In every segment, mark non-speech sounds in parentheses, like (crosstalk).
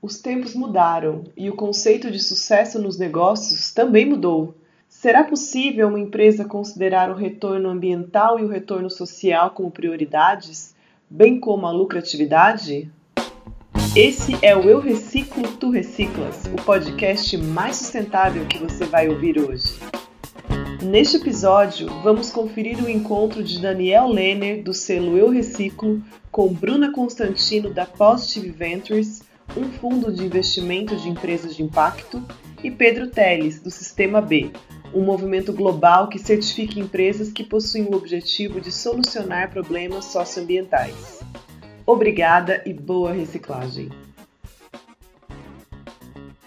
Os tempos mudaram e o conceito de sucesso nos negócios também mudou. Será possível uma empresa considerar o retorno ambiental e o retorno social como prioridades, bem como a lucratividade? Esse é o Eu Reciclo, Tu Reciclas, o podcast mais sustentável que você vai ouvir hoje. Neste episódio, vamos conferir o encontro de Daniel Lehner, do selo Eu Reciclo, com Bruna Constantino, da Positive Ventures, um fundo de investimento de empresas de impacto, e Pedro Teles, do Sistema B, um movimento global que certifica empresas que possuem o objetivo de solucionar problemas socioambientais. Obrigada e boa reciclagem!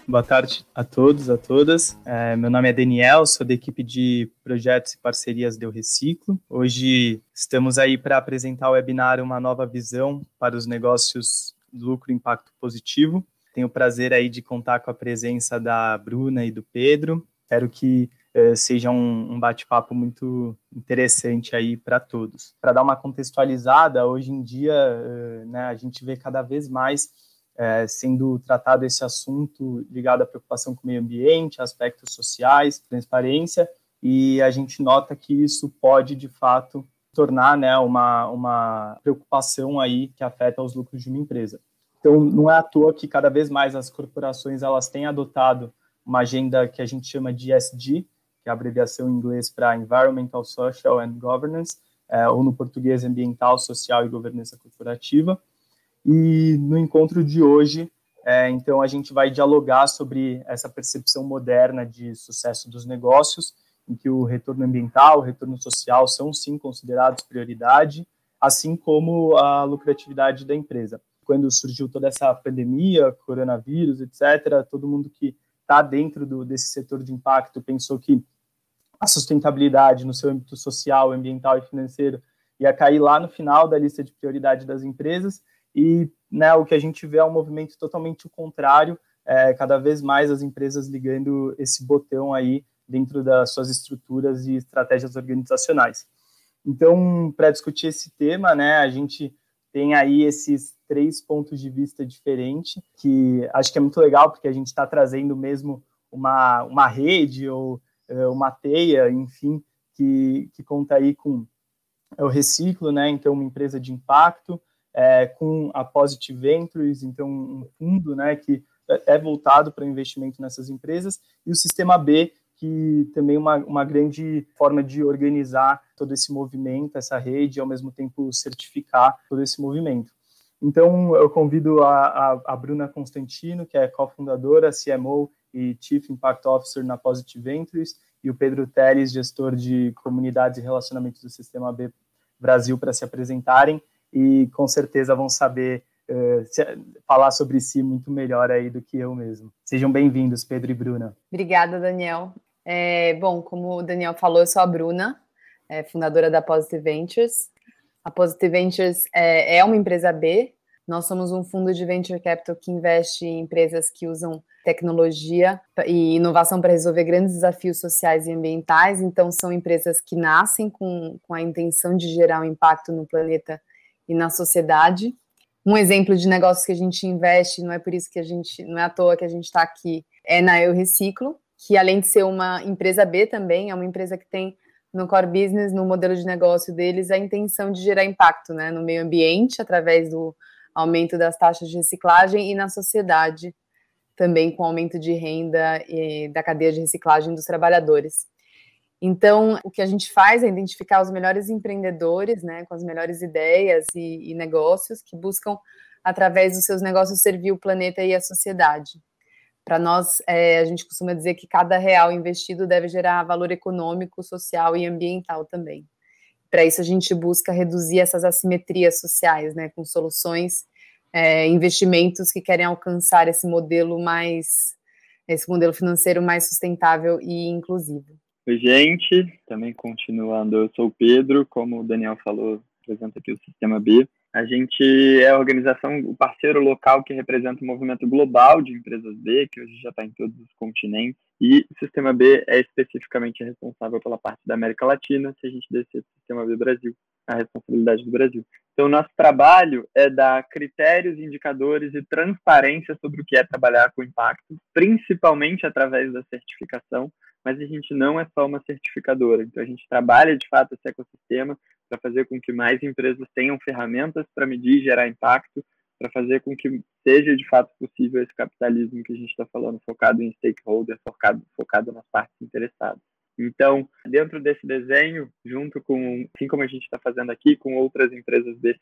Boa tarde a todos, a todas. É, meu nome é Daniel, sou da equipe de projetos e parcerias do Reciclo. Hoje estamos aí para apresentar o webinar Uma Nova Visão para os Negócios lucro e impacto positivo. Tenho o prazer aí de contar com a presença da Bruna e do Pedro. Espero que eh, seja um, um bate-papo muito interessante aí para todos. Para dar uma contextualizada, hoje em dia eh, né, a gente vê cada vez mais eh, sendo tratado esse assunto ligado à preocupação com o meio ambiente, aspectos sociais, transparência, e a gente nota que isso pode, de fato, tornar né, uma, uma preocupação aí que afeta os lucros de uma empresa. Então, não é à toa que cada vez mais as corporações elas têm adotado uma agenda que a gente chama de ESG, que é a abreviação em inglês para Environmental, Social and Governance, é, ou no português Ambiental, Social e Governança Corporativa. E no encontro de hoje, é, então, a gente vai dialogar sobre essa percepção moderna de sucesso dos negócios em que o retorno ambiental, o retorno social são sim considerados prioridade, assim como a lucratividade da empresa. Quando surgiu toda essa pandemia, coronavírus, etc., todo mundo que está dentro do, desse setor de impacto pensou que a sustentabilidade no seu âmbito social, ambiental e financeiro ia cair lá no final da lista de prioridade das empresas e né, o que a gente vê é um movimento totalmente o contrário, é, cada vez mais as empresas ligando esse botão aí dentro das suas estruturas e estratégias organizacionais. Então, para discutir esse tema, né, a gente tem aí esses três pontos de vista diferentes, que acho que é muito legal, porque a gente está trazendo mesmo uma, uma rede ou é, uma teia, enfim, que, que conta aí com o Reciclo, né, então uma empresa de impacto, é, com a Positive Ventures, então um fundo né, que é voltado para investimento nessas empresas, e o Sistema B, que também uma, uma grande forma de organizar todo esse movimento, essa rede, e ao mesmo tempo certificar todo esse movimento. Então, eu convido a, a, a Bruna Constantino, que é cofundadora, CMO e Chief Impact Officer na Positive Ventures, e o Pedro Teles, gestor de comunidades e relacionamentos do Sistema B Brasil, para se apresentarem e com certeza vão saber uh, se, falar sobre si muito melhor aí do que eu mesmo. Sejam bem-vindos, Pedro e Bruna. Obrigada, Daniel. É, bom, como o Daniel falou, eu sou a Bruna, é, fundadora da Positive Ventures. A Positive Ventures é, é, uma empresa B. Nós somos um fundo de venture capital que investe em empresas que usam tecnologia e inovação para resolver grandes desafios sociais e ambientais. Então, são empresas que nascem com, com a intenção de gerar um impacto no planeta e na sociedade. Um exemplo de negócios que a gente investe, não é por isso que a gente, não é à toa que a gente está aqui, é na Eu Reciclo, que além de ser uma empresa B também, é uma empresa que tem no core business, no modelo de negócio deles, a intenção de gerar impacto né, no meio ambiente, através do aumento das taxas de reciclagem, e na sociedade, também com aumento de renda e da cadeia de reciclagem dos trabalhadores. Então, o que a gente faz é identificar os melhores empreendedores, né, com as melhores ideias e, e negócios que buscam, através dos seus negócios, servir o planeta e a sociedade. Para nós, é, a gente costuma dizer que cada real investido deve gerar valor econômico, social e ambiental também. Para isso, a gente busca reduzir essas assimetrias sociais, né, com soluções, é, investimentos que querem alcançar esse modelo mais, esse modelo financeiro mais sustentável e inclusivo. Oi, gente, também continuando, eu sou o Pedro, como o Daniel falou, apresenta aqui o Sistema B. A gente é a organização, o parceiro local que representa o movimento global de empresas B, que hoje já está em todos os continentes, e o Sistema B é especificamente responsável pela parte da América Latina, se a gente descer o Sistema B Brasil. a responsabilidade do Brasil. Então, nosso trabalho é dar critérios, indicadores e transparência sobre o que é trabalhar com impacto, principalmente através da certificação, mas a gente não é só uma certificadora. Então, a gente trabalha, de fato, esse ecossistema para fazer com que mais empresas tenham ferramentas para medir e gerar impacto, para fazer com que seja, de fato, possível esse capitalismo que a gente está falando, focado em stakeholder, focado, focado nas partes interessadas. Então, dentro desse desenho, junto com, assim como a gente está fazendo aqui, com outras empresas B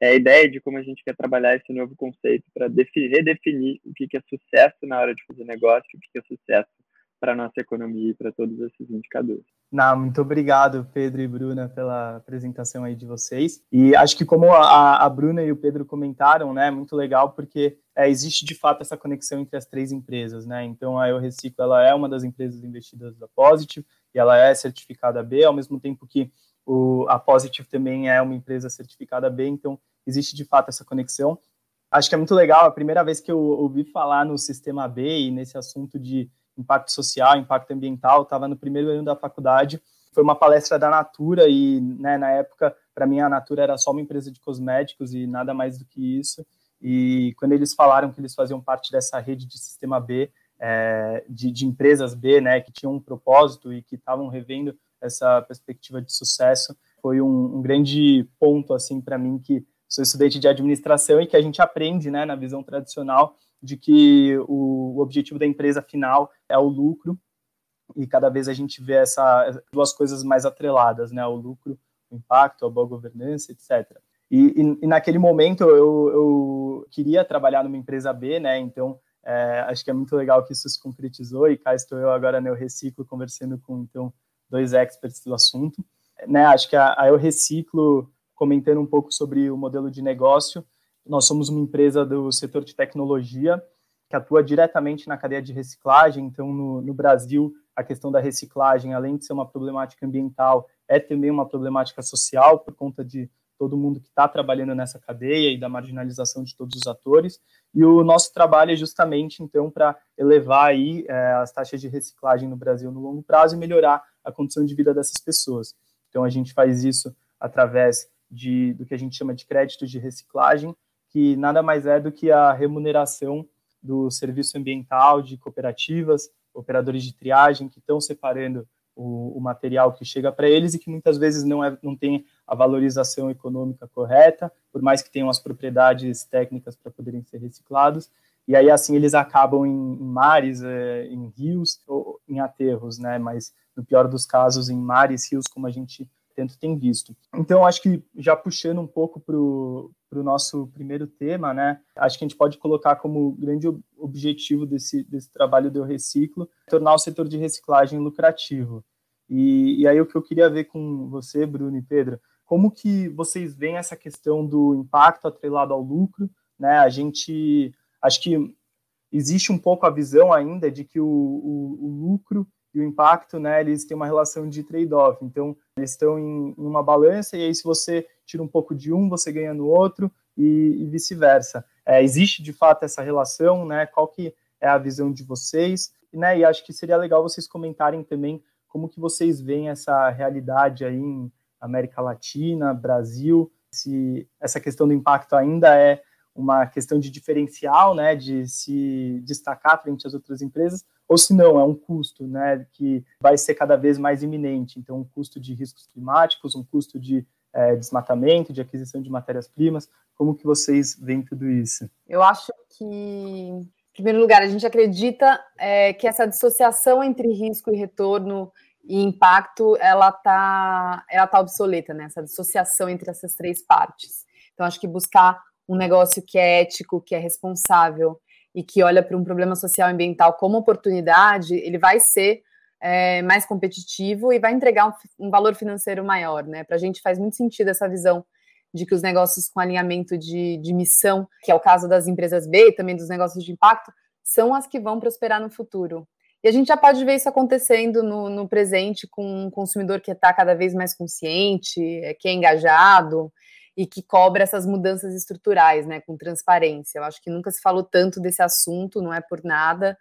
é a ideia de como a gente quer trabalhar esse novo conceito para redefinir o que é sucesso na hora de fazer negócio, o que é sucesso para a nossa economia e para todos esses indicadores. Não, muito obrigado, Pedro e Bruna, pela apresentação aí de vocês. E acho que como a, a Bruna e o Pedro comentaram, né, muito legal, porque é, existe de fato essa conexão entre as três empresas, né? Então a Eu Reciclo ela é uma das empresas investidas da Positive e ela é certificada B, ao mesmo tempo que o, a Positive também é uma empresa certificada B, então existe de fato essa conexão. Acho que é muito legal, a primeira vez que eu ouvi falar no sistema B e nesse assunto de impacto social, impacto ambiental, estava no primeiro ano da faculdade. Foi uma palestra da Natura e, né, na época, para mim, a Natura era só uma empresa de cosméticos e nada mais do que isso. E quando eles falaram que eles faziam parte dessa rede de sistema B, é, de, de, empresas B, né, que tinham um propósito e que estavam revendo essa perspectiva de sucesso, foi um, um grande ponto, assim, para mim, que sou estudante de administração e que a gente aprende, né, na visão tradicional, de que o, objetivo da empresa final é o lucro e cada vez a gente vê essas duas coisas mais atreladas, né, o lucro, o impacto, a boa governança, etc. E, e, e naquele momento eu, eu, queria trabalhar numa empresa B, né, então é, acho que é muito legal que isso se concretizou e cá estou eu agora no Eu Reciclo conversando com então dois experts do assunto. Né, acho que a, a Eu Reciclo, comentando um pouco sobre o modelo de negócio, nós somos uma empresa do setor de tecnologia que atua diretamente na cadeia de reciclagem. Então, no, no, Brasil, a questão da reciclagem, além de ser uma problemática ambiental, é também uma problemática social, por conta de todo mundo que está trabalhando nessa cadeia e da marginalização de todos os atores. E o nosso trabalho é justamente, então, para elevar aí é, as taxas de reciclagem no Brasil no longo prazo e melhorar a condição de vida dessas pessoas. Então, a gente faz isso através de, do que a gente chama de créditos de reciclagem, que nada mais é do que a remuneração do serviço ambiental de cooperativas, operadores de triagem que estão separando o, o material que chega para eles e que muitas vezes não, é, não tem a valorização econômica correta, por mais que tenham as propriedades técnicas para poderem ser reciclados. E aí, assim, eles acabam em, em mares, é, em rios ou em aterros, né? Mas, no pior dos casos, em mares, rios, como a gente tanto tem visto. Então, acho que já puxando um pouco para o nosso primeiro tema, né? Acho que a gente pode colocar como grande objetivo desse, desse trabalho do Reciclo tornar o setor de reciclagem lucrativo. E, e aí o que eu queria ver com você, Bruno e Pedro, como que vocês veem essa questão do impacto atrelado ao lucro, né? A gente, acho que existe um pouco a visão ainda de que o, o, o lucro e o impacto, né, eles têm uma relação de trade-off. Então, eles estão em, em, uma balança e aí se você tira um pouco de um, você ganha no outro e, e vice-versa. É, existe de fato essa relação, né? Qual que é a visão de vocês? Né, e acho que seria legal vocês comentarem também como que vocês veem essa realidade aí em América Latina, Brasil, se essa questão do impacto ainda é uma questão de diferencial, né, de se destacar frente às outras empresas, ou se não, é um custo né, que vai ser cada vez mais iminente. Então, um custo de riscos climáticos, um custo de é, desmatamento, de aquisição de matérias-primas. Como que vocês veem tudo isso? Eu acho que, em primeiro lugar, a gente acredita é, que essa dissociação entre risco e retorno e impacto, ela está ela tá obsoleta, né? Essa dissociação entre essas três partes. Então, acho que buscar um negócio que é ético, que é responsável e que olha para um problema social e ambiental como oportunidade, ele vai ser é, mais competitivo e vai entregar um, um valor financeiro maior, né? Para a gente faz muito sentido essa visão de que os negócios com alinhamento de, de missão, que é o caso das empresas B e também dos negócios de impacto, são as que vão prosperar no futuro. E a gente já pode ver isso acontecendo no, no presente com um consumidor que está cada vez mais consciente, é, que é engajado, e que cobra essas mudanças estruturais, né, com transparência. Eu acho que nunca se falou tanto desse assunto, não é por nada.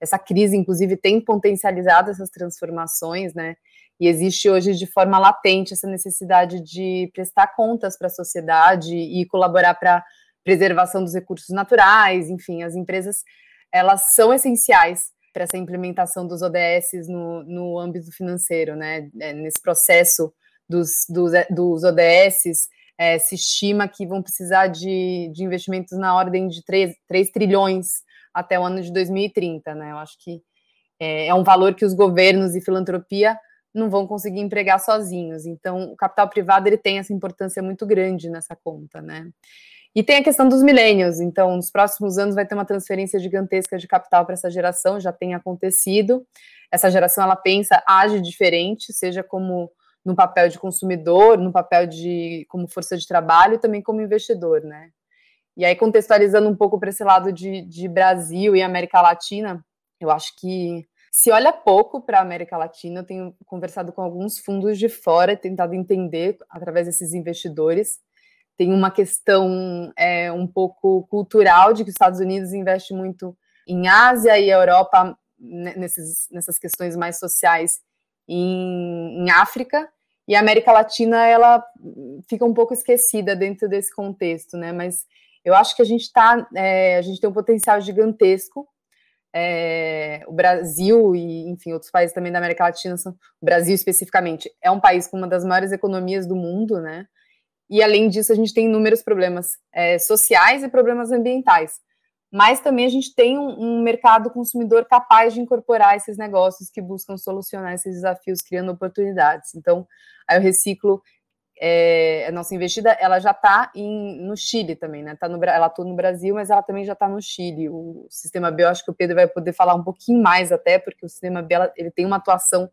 Essa crise, inclusive, tem potencializado essas transformações, né? E existe hoje de forma latente essa necessidade de prestar contas para a sociedade e colaborar para preservação dos recursos naturais, enfim, as empresas elas são essenciais para essa implementação dos ODS no, no âmbito financeiro, né? É, nesse processo dos, dos, dos ODS, é, se estima que vão precisar de, de investimentos na ordem de 3, 3 trilhões até o ano de 2030, né? Eu acho que é, é um valor que os governos e filantropia não vão conseguir empregar sozinhos. Então, o capital privado ele tem essa importância muito grande nessa conta, né? E tem a questão dos milênios. Então, nos próximos anos vai ter uma transferência gigantesca de capital para essa geração, já tem acontecido. Essa geração ela pensa, age diferente, seja como no papel de consumidor, no papel de como força de trabalho também como investidor, né? E aí, contextualizando um pouco para esse lado de, de Brasil e América Latina, eu acho que se olha pouco para a América Latina. Eu tenho conversado com alguns fundos de fora, tentado entender através desses investidores. Tem uma questão é, um pouco cultural de que os Estados Unidos investe muito em Ásia e a Europa nesses, nessas questões mais sociais em, em África. E a América Latina ela fica um pouco esquecida dentro desse contexto, né? Mas eu acho que a gente tá, é, a gente tem um potencial gigantesco é, o Brasil e, enfim, outros países também da América Latina, são, o Brasil especificamente, é um país com uma das maiores economias do mundo, né? E além disso, a gente tem inúmeros problemas é, sociais e problemas ambientais. Mas também a gente tem um, um, mercado consumidor capaz de incorporar esses negócios que buscam solucionar esses desafios, criando oportunidades. Então, aí o reciclo é, a nossa investida ela já está no Chile também, né? Tá no, ela atua no Brasil, mas ela também já está no Chile. O sistema B, eu acho que o Pedro vai poder falar um pouquinho mais até, porque o sistema B ela, ele tem uma atuação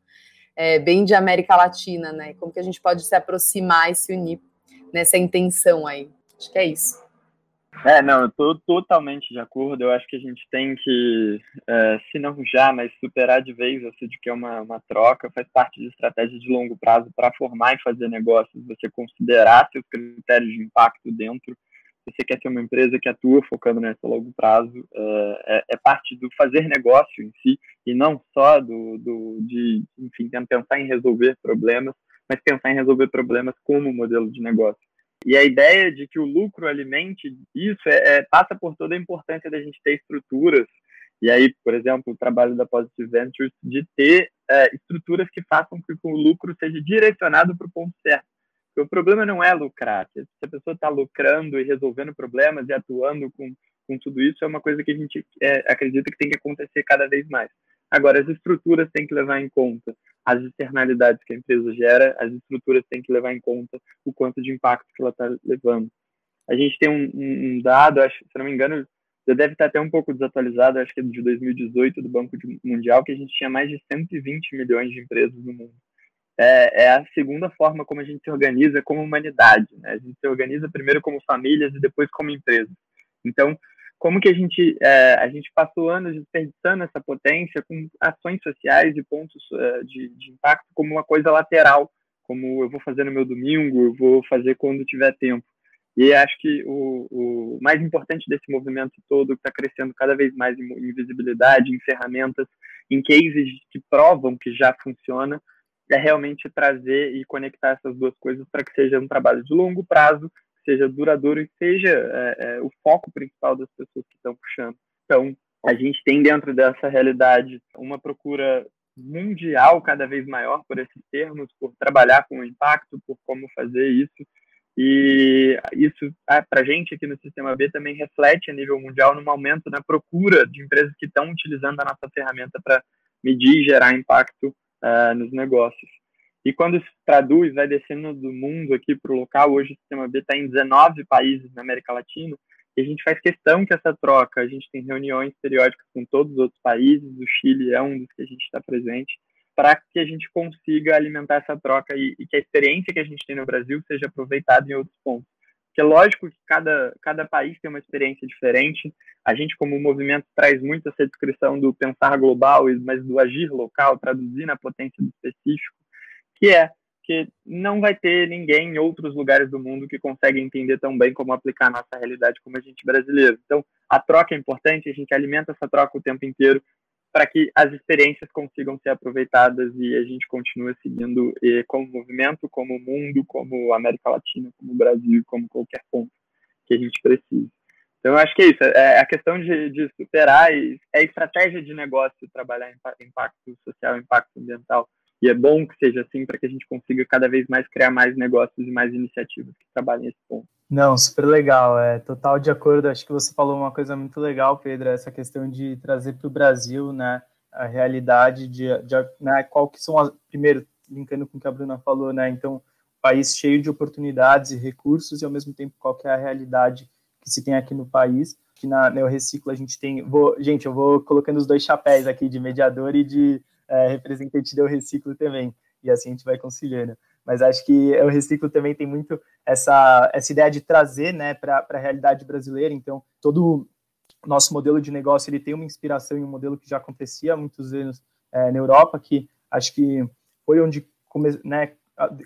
é, bem de América Latina, né? Como que a gente pode se aproximar e se unir nessa intenção aí? Acho que é isso. É, não, eu tô totalmente de acordo. Eu acho que a gente tem que, é, se não já, mas superar de vez essa de que é uma, uma troca, faz parte de estratégia de longo prazo para formar e fazer negócios, você considerar seus critérios de impacto dentro. Se você quer ter uma empresa que atua focando nesse longo prazo, é, é, é parte do fazer negócio em si, e não só do, do de, enfim, pensar em resolver problemas, mas pensar em resolver problemas como modelo de negócio. E a ideia de que o lucro alimente isso é, é, passa por toda a importância da gente ter estruturas. E aí, por exemplo, o trabalho da Positive Ventures de ter é, estruturas que façam com que o lucro seja direcionado para o ponto certo. Porque o problema não é lucrar. Se a pessoa está lucrando e resolvendo problemas e atuando com, com tudo isso, é uma coisa que a gente é, acredita que tem que acontecer cada vez mais. Agora, as estruturas têm que levar em conta as externalidades que a empresa gera, as estruturas têm que levar em conta o quanto de impacto que ela está levando. A gente tem um, um, dado, acho, se não me engano, já deve estar até um pouco desatualizado, acho que é de 2018 do Banco Mundial, que a gente tinha mais de 120 milhões de empresas no mundo. É, é, a segunda forma como a gente se organiza como humanidade. Né? A gente se organiza primeiro como famílias e depois como empresas. Então, como que a gente é, a gente passou anos desperdiçando essa potência com ações sociais e pontos é, de, de, impacto como uma coisa lateral, como eu vou fazer no meu domingo, eu vou fazer quando tiver tempo. E acho que o, o mais importante desse movimento todo, que está crescendo cada vez mais em, em visibilidade, em ferramentas, em cases que provam que já funciona, é realmente trazer e conectar essas duas coisas para que seja um trabalho de longo prazo seja duradouro e seja é, é, o foco principal das pessoas que estão puxando. Então, a gente tem dentro dessa realidade uma procura mundial cada vez maior por esses termos, por trabalhar com o impacto, por como fazer isso. E isso, ah, para a gente aqui no Sistema B, também reflete a nível mundial no aumento na procura de empresas que estão utilizando a nossa ferramenta para medir e gerar impacto uh, nos negócios. E quando se traduz, vai descendo do mundo aqui para o local, hoje o Sistema B está em 19 países na América Latina, e a gente faz questão que essa troca, a gente tem reuniões periódicas com todos os outros países, o Chile é um dos que a gente está presente, para que a gente consiga alimentar essa troca e, e, que a experiência que a gente tem no Brasil seja aproveitada em outros pontos. Porque é lógico que cada, cada país tem uma experiência diferente, a gente como movimento traz muito essa descrição do pensar global, mas do agir local, traduzir na potência do específico, que é que não vai ter ninguém em outros lugares do mundo que consegue entender tão bem como aplicar a nossa realidade como a gente brasileiro. Então, a troca é importante, a gente alimenta essa troca o tempo inteiro para que as experiências consigam ser aproveitadas e a gente continue seguindo eh, como movimento, como mundo, como América Latina, como Brasil, como qualquer ponto que a gente precise. Então, eu acho que é isso. É a questão de, de superar é estratégia de negócio trabalhar impacto social, impacto ambiental. E é bom que seja assim para que a gente consiga cada vez mais criar mais negócios e mais iniciativas que trabalhem nesse ponto. Não, super legal. É total de acordo. Acho que você falou uma coisa muito legal, Pedro, essa questão de trazer para o Brasil, né, a realidade de, de né, qual que são as primeiro linkando com o que a Bruna falou, né? Então, país cheio de oportunidades e recursos e ao mesmo tempo qual que é a realidade que se tem aqui no país. Que na Neorreciclo a gente tem, vou, gente, eu vou colocando os dois chapéus aqui de mediador e de é, representante do Reciclo também, e assim a gente vai conciliando. Mas acho que o Reciclo também tem muito essa, essa ideia de trazer né, para a realidade brasileira. Então, todo nosso modelo de negócio ele tem uma inspiração em um modelo que já acontecia há muitos anos é, na Europa, que acho que foi onde, né,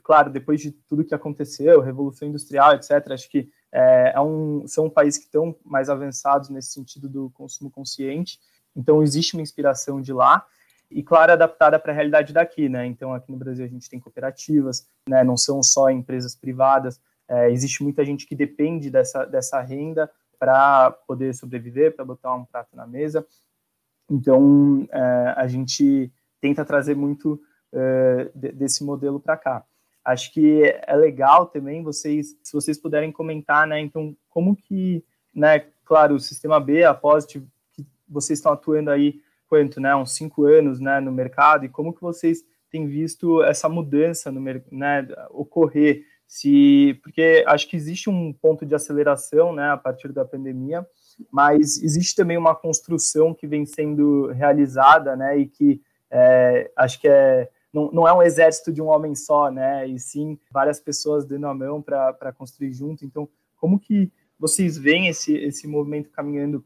claro, depois de tudo que aconteceu, Revolução Industrial, etc., acho que é, é um, são países que estão mais avançados nesse sentido do consumo consciente. Então, existe uma inspiração de lá e, claro, adaptada para a realidade daqui, né? Então, aqui no Brasil a gente tem cooperativas, né? Não são só empresas privadas, é, existe muita gente que depende dessa, dessa renda para poder sobreviver, para botar um prato na mesa. Então, é, a gente tenta trazer muito é, desse modelo para cá. Acho que é legal também vocês, se vocês puderem comentar, né? Então, como que, né? Claro, o sistema B, a Positive, que vocês estão atuando aí quanto, né, uns cinco anos, né, no mercado e como que vocês têm visto essa mudança no né, ocorrer? Se, porque acho que existe um ponto de aceleração, né, a partir da pandemia, mas existe também uma construção que vem sendo realizada, né, e que é, acho que é não, não é um exército de um homem só, né, e sim várias pessoas dando a mão para construir junto. Então, como que vocês veem esse, esse movimento caminhando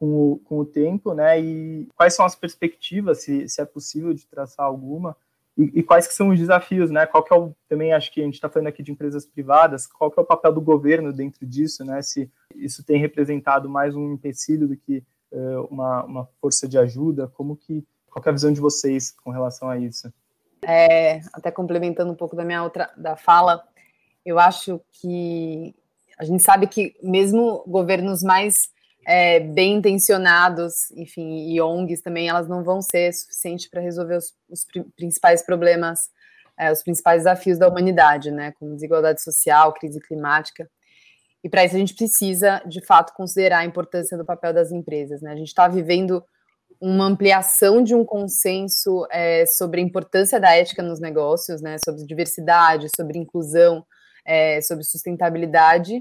com o, com o tempo, né? E quais são as perspectivas, se, se é possível de traçar alguma, e, e, quais que são os desafios, né? Qual que é o, também acho que a gente está falando aqui de empresas privadas, qual que é o papel do governo dentro disso, né? Se isso tem representado mais um empecilho do que uh, uma, uma força de ajuda, como que, qual que é a visão de vocês com relação a isso? É, até complementando um pouco da minha outra, da fala, eu acho que a gente sabe que mesmo governos mais é, bem intencionados, enfim, e ONGs também, elas não vão ser suficientes para resolver os, os, principais problemas, é, os principais desafios da humanidade, né, como desigualdade social, crise climática. E para isso a gente precisa, de fato, considerar a importância do papel das empresas. Né? A gente está vivendo uma ampliação de um consenso é, sobre a importância da ética nos negócios, né, sobre diversidade, sobre inclusão, é, sobre sustentabilidade,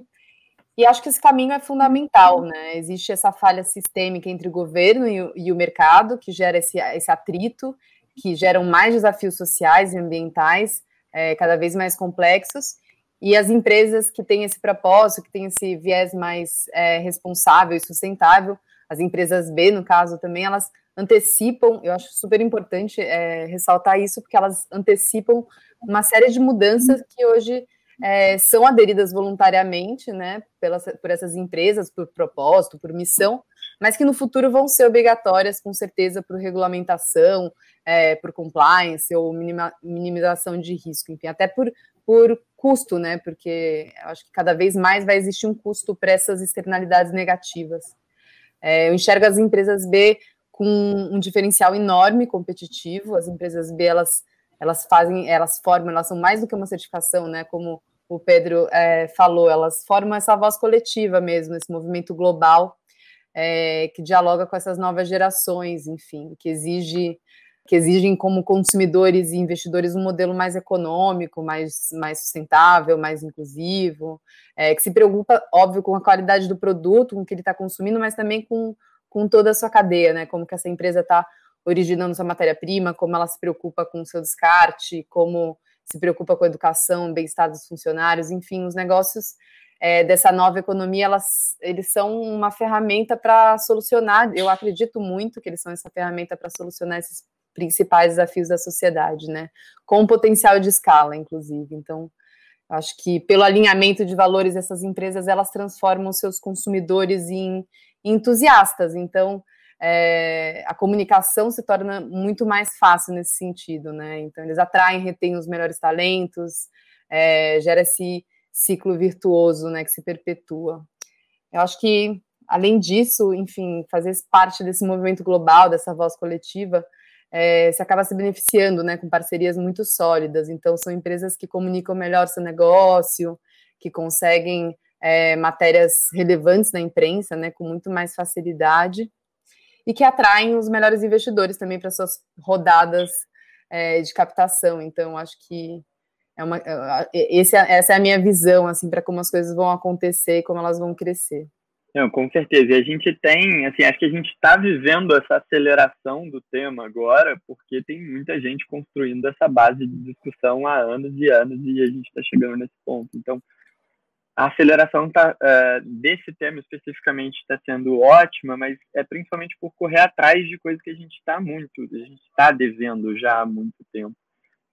e acho que esse caminho é fundamental, né? Existe essa falha sistêmica entre o governo e o, e o mercado, que gera esse, esse atrito, que geram mais desafios sociais e ambientais, é, cada vez mais complexos. E as empresas que têm esse propósito, que têm esse viés mais é, responsável e sustentável, as empresas B, no caso, também, elas antecipam, eu acho super importante é, ressaltar isso, porque elas antecipam uma série de mudanças que hoje é, são aderidas voluntariamente, né, pelas, por essas empresas, por propósito, por missão, mas que no futuro vão ser obrigatórias, com certeza, por regulamentação, é, por compliance ou minima, minimização de risco, enfim, até por, por custo, né, porque acho que cada vez mais vai existir um custo para essas externalidades negativas. É, eu enxergo as empresas B com um diferencial enorme competitivo, as empresas B, elas elas fazem, elas formam, elas são mais do que uma certificação, né? Como o Pedro é, falou, elas formam essa voz coletiva mesmo, esse movimento global é, que dialoga com essas novas gerações, enfim, que exige que exigem como consumidores e investidores um modelo mais econômico, mais, mais sustentável, mais inclusivo, é, que se preocupa, óbvio, com a qualidade do produto, com o que ele está consumindo, mas também com, com toda a sua cadeia, né? Como que essa empresa está originando sua matéria-prima, como ela se preocupa com o seu descarte, como se preocupa com a educação, bem-estar dos funcionários, enfim, os negócios é, dessa nova economia, elas, eles são uma ferramenta para solucionar, eu acredito muito que eles são essa ferramenta para solucionar esses principais desafios da sociedade, né, com potencial de escala, inclusive, então, acho que pelo alinhamento de valores, essas empresas, elas transformam seus consumidores em entusiastas, então, é, a comunicação se torna muito mais fácil nesse sentido, né? Então, eles atraem, retêm os melhores talentos, é, gera esse ciclo virtuoso, né, que se perpetua. Eu acho que, além disso, enfim, fazer parte desse movimento global, dessa voz coletiva, é, se acaba se beneficiando, né, com parcerias muito sólidas. Então, são empresas que comunicam melhor seu negócio, que conseguem é, matérias relevantes na imprensa, né, com muito mais facilidade e que atraem os melhores investidores também para suas rodadas é, de captação. Então, acho que é uma, esse, é, essa é a minha visão assim para como as coisas vão acontecer e como elas vão crescer. Não, com certeza. E a gente tem, assim, acho que a gente está vivendo essa aceleração do tema agora, porque tem muita gente construindo essa base de discussão há anos e anos e a gente está chegando nesse ponto. Então, a aceleração tá, uh, desse tema especificamente está sendo ótima, mas é principalmente por correr atrás de coisas que a gente está muito, a gente está devendo já há muito tempo.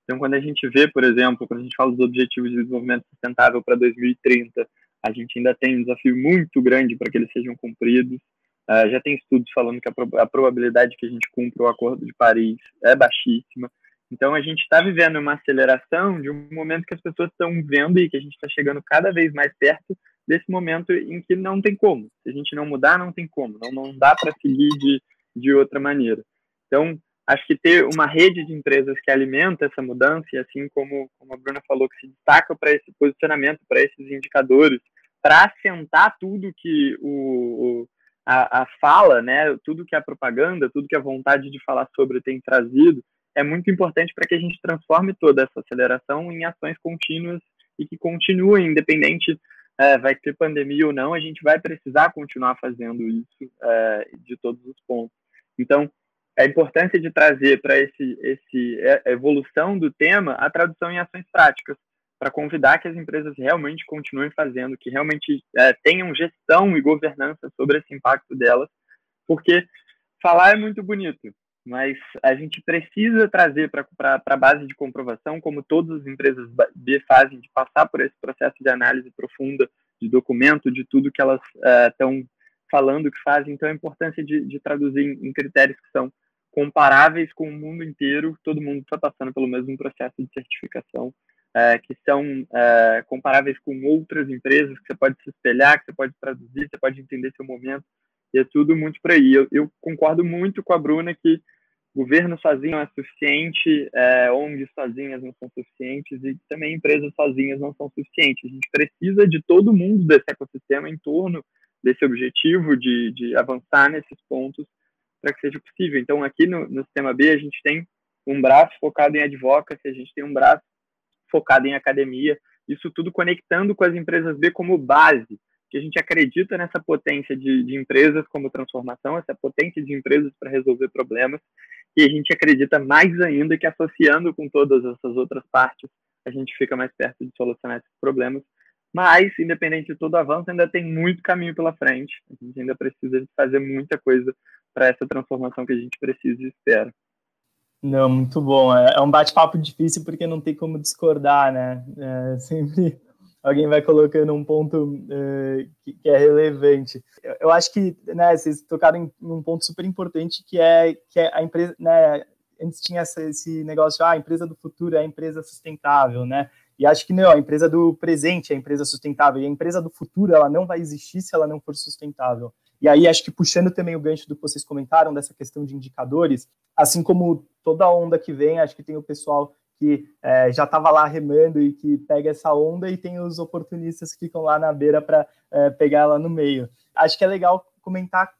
Então, quando a gente vê, por exemplo, quando a gente fala dos Objetivos de Desenvolvimento Sustentável para 2030, a gente ainda tem um desafio muito grande para que eles sejam cumpridos. Uh, já tem estudos falando que a, pro a probabilidade que a gente cumpra o Acordo de Paris é baixíssima. Então a gente está vivendo uma aceleração de um momento que as pessoas estão vendo e que a gente está chegando cada vez mais perto desse momento em que não tem como. Se a gente não mudar, não tem como. Não, não dá para seguir de, de outra maneira. Então, acho que ter uma rede de empresas que alimenta essa mudança, e assim como, como a Bruna falou, que se destaca para esse posicionamento, para esses indicadores, para assentar tudo que o, o a, a, fala, né, tudo que a propaganda, tudo que a vontade de falar sobre tem trazido, é muito importante para que a gente transforme toda essa aceleração em ações contínuas e que continuem, independente é, vai ter pandemia ou não, a gente vai precisar continuar fazendo isso é, de todos os pontos. Então, a importância de trazer para esse, esse é, evolução do tema a tradução em ações práticas, para convidar que as empresas realmente continuem fazendo, que realmente é, tenham gestão e governança sobre esse impacto delas, porque falar é muito bonito, mas a gente precisa trazer para a base de comprovação, como todas as empresas B fazem, de passar por esse processo de análise profunda de documento, de tudo que elas estão é, falando que fazem. Então, a importância de, de traduzir em, em, critérios que são comparáveis com o mundo inteiro, todo mundo está passando pelo mesmo processo de certificação, é, que são é, comparáveis com outras empresas, que você pode se espelhar, que você pode traduzir, você pode entender seu momento, e é tudo muito por aí. Eu, eu concordo muito com a Bruna que governo sozinho é suficiente, é, ONGs sozinhas não são suficientes e também empresas sozinhas não são suficientes. A gente precisa de todo mundo desse ecossistema em torno desse objetivo de, de avançar nesses pontos para que seja possível. Então, aqui no, no Sistema B, a gente tem um braço focado em advocacy, a gente tem um braço focado em academia, isso tudo conectando com as empresas B como base, que a gente acredita nessa potência de, de empresas como transformação, essa potência de empresas para resolver problemas, e a gente acredita mais ainda que associando com todas essas outras partes, a gente fica mais perto de solucionar esses problemas. Mas, independente de todo avanço, ainda tem muito caminho pela frente. A gente ainda precisa fazer muita coisa para essa transformação que a gente precisa e espera. Não, muito bom. É, é um bate-papo difícil porque não tem como discordar, né? É (laughs) sempre alguém vai colocando um ponto uh, que, que, é relevante. Eu, eu, acho que né, vocês tocaram em, em um ponto super importante que é que é a empresa, né? Antes tinha essa, esse negócio, ah, a empresa do futuro é a empresa sustentável, né? E acho que não, a empresa do presente é a empresa sustentável, e a empresa do futuro ela não vai existir se ela não for sustentável. E aí acho que puxando também o gancho do que vocês comentaram dessa questão de indicadores, assim como toda onda que vem, acho que tem o pessoal que é, já estava lá remando e que pega essa onda e tem os oportunistas que ficam lá na beira para é, pegar ela no meio. Acho que é legal comentar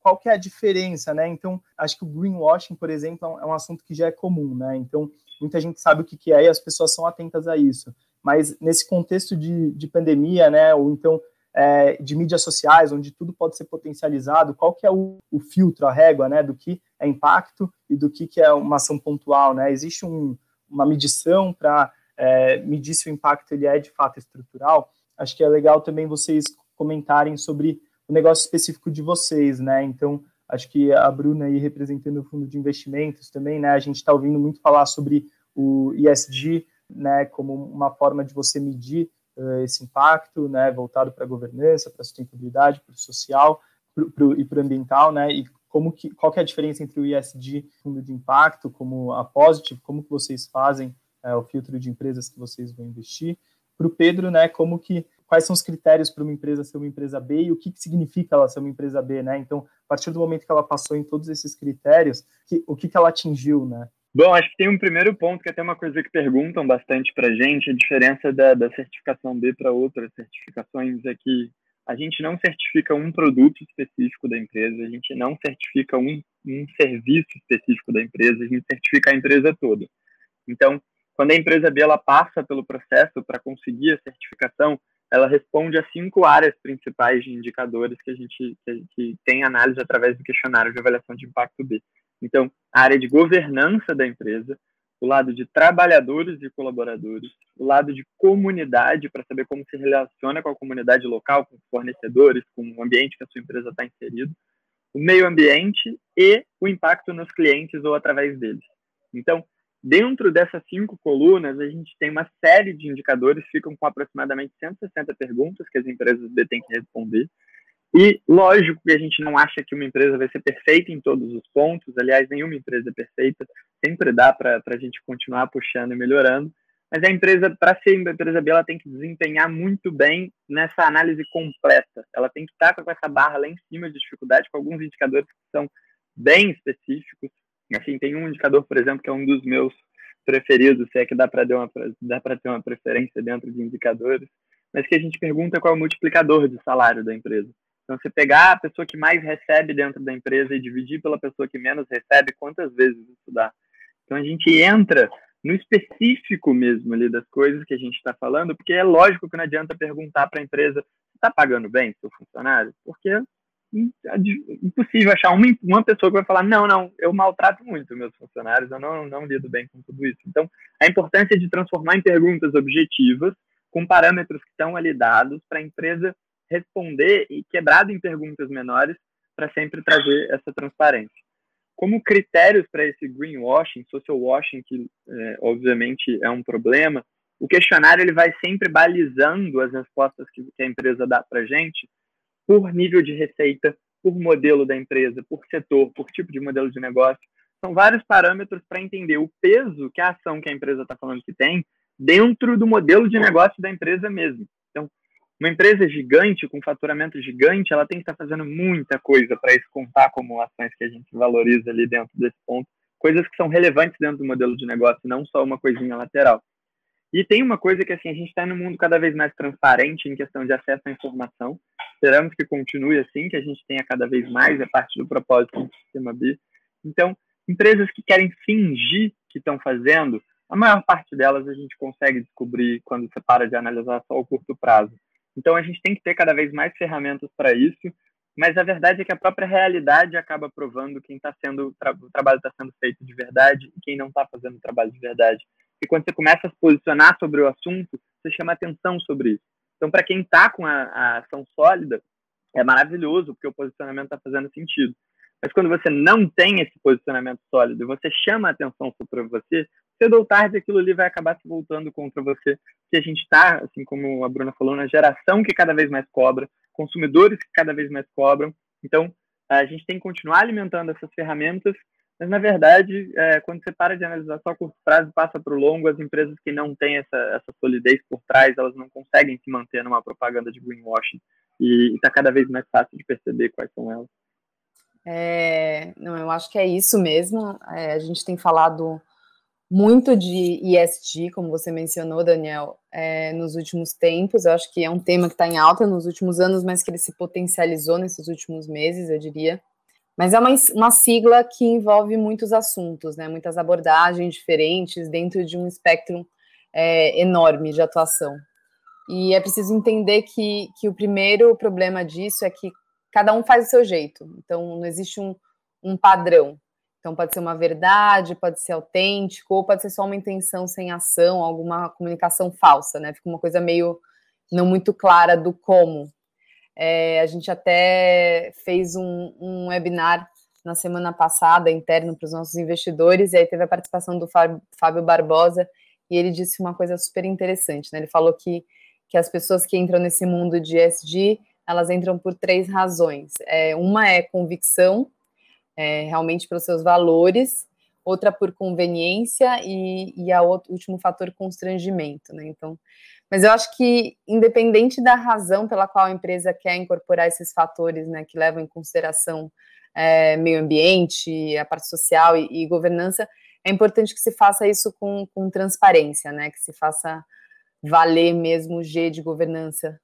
qual que é a diferença, né? Então, acho que o greenwashing, por exemplo, é um assunto que já é comum, né? Então, muita gente sabe o que, que é e as pessoas são atentas a isso. Mas nesse contexto de, de pandemia, né? Ou então é, de mídias sociais, onde tudo pode ser potencializado, qual que é o, o, filtro, a régua, né? Do que é impacto e do que, que é uma ação pontual, né? Existe um, uma medição para é, medir se o impacto ele é de fato estrutural, acho que é legal também vocês comentarem sobre o negócio específico de vocês, né? Então, acho que a Bruna aí representando o fundo de investimentos também, né? A gente está ouvindo muito falar sobre o ESG, né? Como uma forma de você medir uh, esse impacto, né? Voltado para a governança, para a sustentabilidade, para o social pro, pro, e para o ambiental, né? E como que, qual que é a diferença entre o ISD, fundo de impacto, como a Positive, como que vocês fazem é, o filtro de empresas que vocês vão investir. Para o Pedro, né, como que quais são os critérios para uma empresa ser uma empresa B e o que, que significa ela ser uma empresa B, né? Então, a partir do momento que ela passou em todos esses critérios, que, o que, que ela atingiu, né? Bom, acho que tem um primeiro ponto que é até uma coisa que perguntam bastante para gente, a diferença da, da certificação B para outras certificações é que a gente não certifica um produto específico da empresa, a gente não certifica um, um serviço específico da empresa, a gente certifica a empresa toda. Então, quando a empresa B ela passa pelo processo para conseguir a certificação, ela responde a cinco áreas principais de indicadores que a gente que, que tem análise através do questionário de avaliação de impacto B. Então, a área de governança da empresa, o lado de trabalhadores e colaboradores, o lado de comunidade, para saber como se relaciona com a comunidade local, com fornecedores, com o ambiente que a sua empresa está inserido, o meio ambiente e o impacto nos clientes ou através deles. Então, dentro dessas cinco colunas, a gente tem uma série de indicadores, ficam com aproximadamente 160 perguntas que as empresas têm que responder, e lógico que a gente não acha que uma empresa vai ser perfeita em todos os pontos, aliás, nenhuma empresa é perfeita, sempre dá para a gente continuar puxando e melhorando, mas a empresa, para ser uma empresa B, ela tem que desempenhar muito bem nessa análise completa. Ela tem que estar com essa barra lá em cima de dificuldade, com alguns indicadores que são bem específicos. Assim, tem um indicador, por exemplo, que é um dos meus preferidos, se é que dá para ter uma preferência dentro de indicadores, mas que a gente pergunta qual é o multiplicador de salário da empresa. Então, você pegar a pessoa que mais recebe dentro da empresa e dividir pela pessoa que menos recebe, quantas vezes isso dá? Então, a gente entra no específico mesmo ali das coisas que a gente está falando, porque é lógico que não adianta perguntar para a empresa está pagando bem seu funcionário, porque é impossível achar uma, uma pessoa que vai falar não, não, eu maltrato muito meus funcionários, eu não, não lido bem com tudo isso. Então, a importância de transformar em perguntas objetivas, com parâmetros que estão ali dados, para a empresa responder e quebrado em perguntas menores para sempre trazer essa transparência. Como critérios para esse greenwashing, social washing, que é, obviamente é um problema, o questionário ele vai sempre balizando as respostas que, que a empresa dá para gente por nível de receita, por modelo da empresa, por setor, por tipo de modelo de negócio. São vários parâmetros para entender o peso que a ação que a empresa está falando que tem dentro do modelo de negócio da empresa mesmo. Uma empresa gigante, com faturamento gigante, ela tem que estar fazendo muita coisa para isso contar como ações que a gente valoriza ali dentro desse ponto, coisas que são relevantes dentro do modelo de negócio, não só uma coisinha lateral. E tem uma coisa que assim, a gente está num mundo cada vez mais transparente em questão de acesso à informação. Esperamos que continue assim, que a gente tenha cada vez mais, é parte do propósito do Sistema B. Então, empresas que querem fingir que estão fazendo, a maior parte delas a gente consegue descobrir quando você para de analisar só o curto prazo. Então a gente tem que ter cada vez mais ferramentas para isso, mas a verdade é que a própria realidade acaba provando quem está sendo o trabalho está sendo feito de verdade e quem não está fazendo o trabalho de verdade. E quando você começa a se posicionar sobre o assunto, você chama atenção sobre isso. Então, para quem está com a, a ação sólida, é maravilhoso, porque o posicionamento está fazendo sentido. Mas quando você não tem esse posicionamento sólido você chama atenção sobre você, cedo ou tarde aquilo ali vai acabar se voltando contra você. Que a gente está, assim como a Bruna falou, na geração que cada vez mais cobra, consumidores que cada vez mais cobram. Então, a gente tem que continuar alimentando essas ferramentas, mas na verdade, é, quando você para de analisar só curto prazo e passa para o longo, as empresas que não têm essa, essa solidez por trás, elas não conseguem se manter numa propaganda de greenwashing. E está cada vez mais fácil de perceber quais são elas. É, não, eu acho que é isso mesmo. É, a gente tem falado muito de ESG, como você mencionou, Daniel, é, nos últimos tempos. Eu acho que é um tema que está em alta nos últimos anos, mas que ele se potencializou nesses últimos meses, eu diria. Mas é uma, uma sigla que envolve muitos assuntos, né? muitas abordagens diferentes dentro de um espectro é, enorme de atuação. E é preciso entender que, que o primeiro problema disso é que cada um faz o seu jeito. Então, não existe um, um padrão. Então, pode ser uma verdade, pode ser autêntico, ou pode ser só uma intenção sem ação, alguma comunicação falsa, né? Fica uma coisa meio não muito clara do como. É, a gente até fez um, um, webinar na semana passada, interno para os nossos investidores, e aí teve a participação do Fábio Barbosa, e ele disse uma coisa super interessante, né? Ele falou que, que as pessoas que entram nesse mundo de ESG, elas entram por três razões. É, uma é convicção, é, realmente pelos seus valores, outra por conveniência e, e a outro, último fator constrangimento, né? Então, mas eu acho que independente da razão pela qual a empresa quer incorporar esses fatores, né, que levam em consideração é, meio ambiente, a parte social e, e, governança, é importante que se faça isso com, com transparência, né? Que se faça valer mesmo o G de governança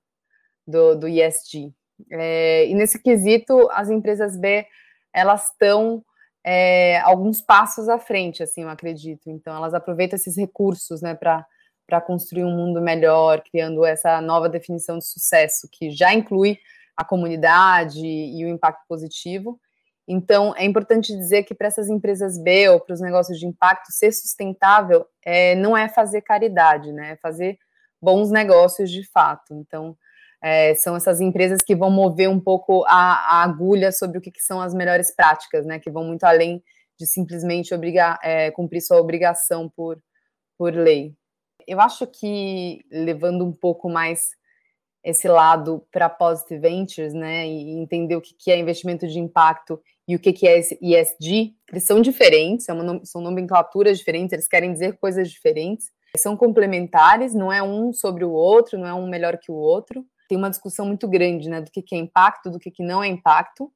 do, do ESG. É, e nesse quesito, as empresas B, elas estão é, alguns passos à frente, assim, eu acredito. Então, elas aproveitam esses recursos, né, para construir um mundo melhor, criando essa nova definição de sucesso, que já inclui a comunidade e o impacto positivo, então, é importante dizer que para essas empresas B ou para os negócios de impacto, ser sustentável é, não é fazer caridade, né? É fazer bons negócios de fato. Então, é, são essas empresas que vão mover um pouco a, a agulha sobre o que, que, são as melhores práticas, né? Que vão muito além de simplesmente obrigar, é, cumprir sua obrigação por, por lei. Eu acho que, levando um pouco mais esse lado para Positive Ventures, né, e entender o que, que é investimento de impacto e o que, que é esse ESG, eles são diferentes, é uma, são nomenclaturas diferentes, eles querem dizer coisas diferentes, são complementares, não é um sobre o outro, não é um melhor que o outro. Tem uma discussão muito grande, né, do que, que é impacto, do que, que não é impacto.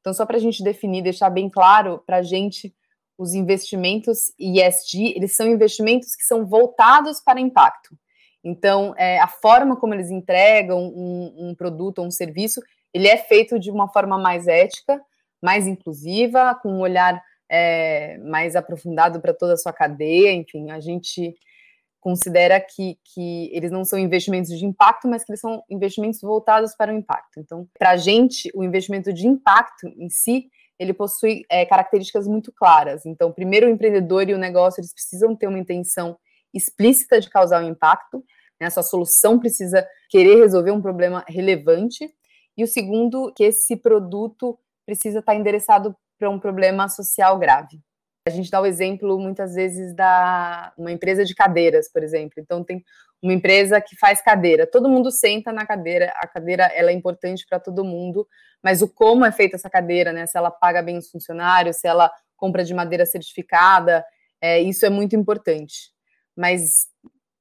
Então, só para a gente definir, deixar bem claro para a gente, os investimentos ESG, eles são investimentos que são voltados para impacto. Então, é, a forma como eles entregam um, um produto ou um serviço, ele é feito de uma forma mais ética, mais inclusiva, com um olhar é, mais aprofundado para toda a sua cadeia. Enfim, a gente considera que, que eles não são investimentos de impacto, mas que eles são investimentos voltados para o impacto. Então, para a gente, o investimento de impacto em si, ele possui é, características muito claras. Então, primeiro, o empreendedor e o negócio, eles precisam ter uma intenção explícita de causar um impacto, né? sua solução precisa querer resolver um problema relevante, e o segundo, que esse produto precisa estar endereçado para um problema social grave. A gente dá o exemplo muitas vezes da uma empresa de cadeiras, por exemplo. Então tem uma empresa que faz cadeira, todo mundo senta na cadeira, a cadeira ela é importante para todo mundo, mas o como é feita essa cadeira, né? Se ela paga bem os funcionários, se ela compra de madeira certificada, é, isso é muito importante. Mas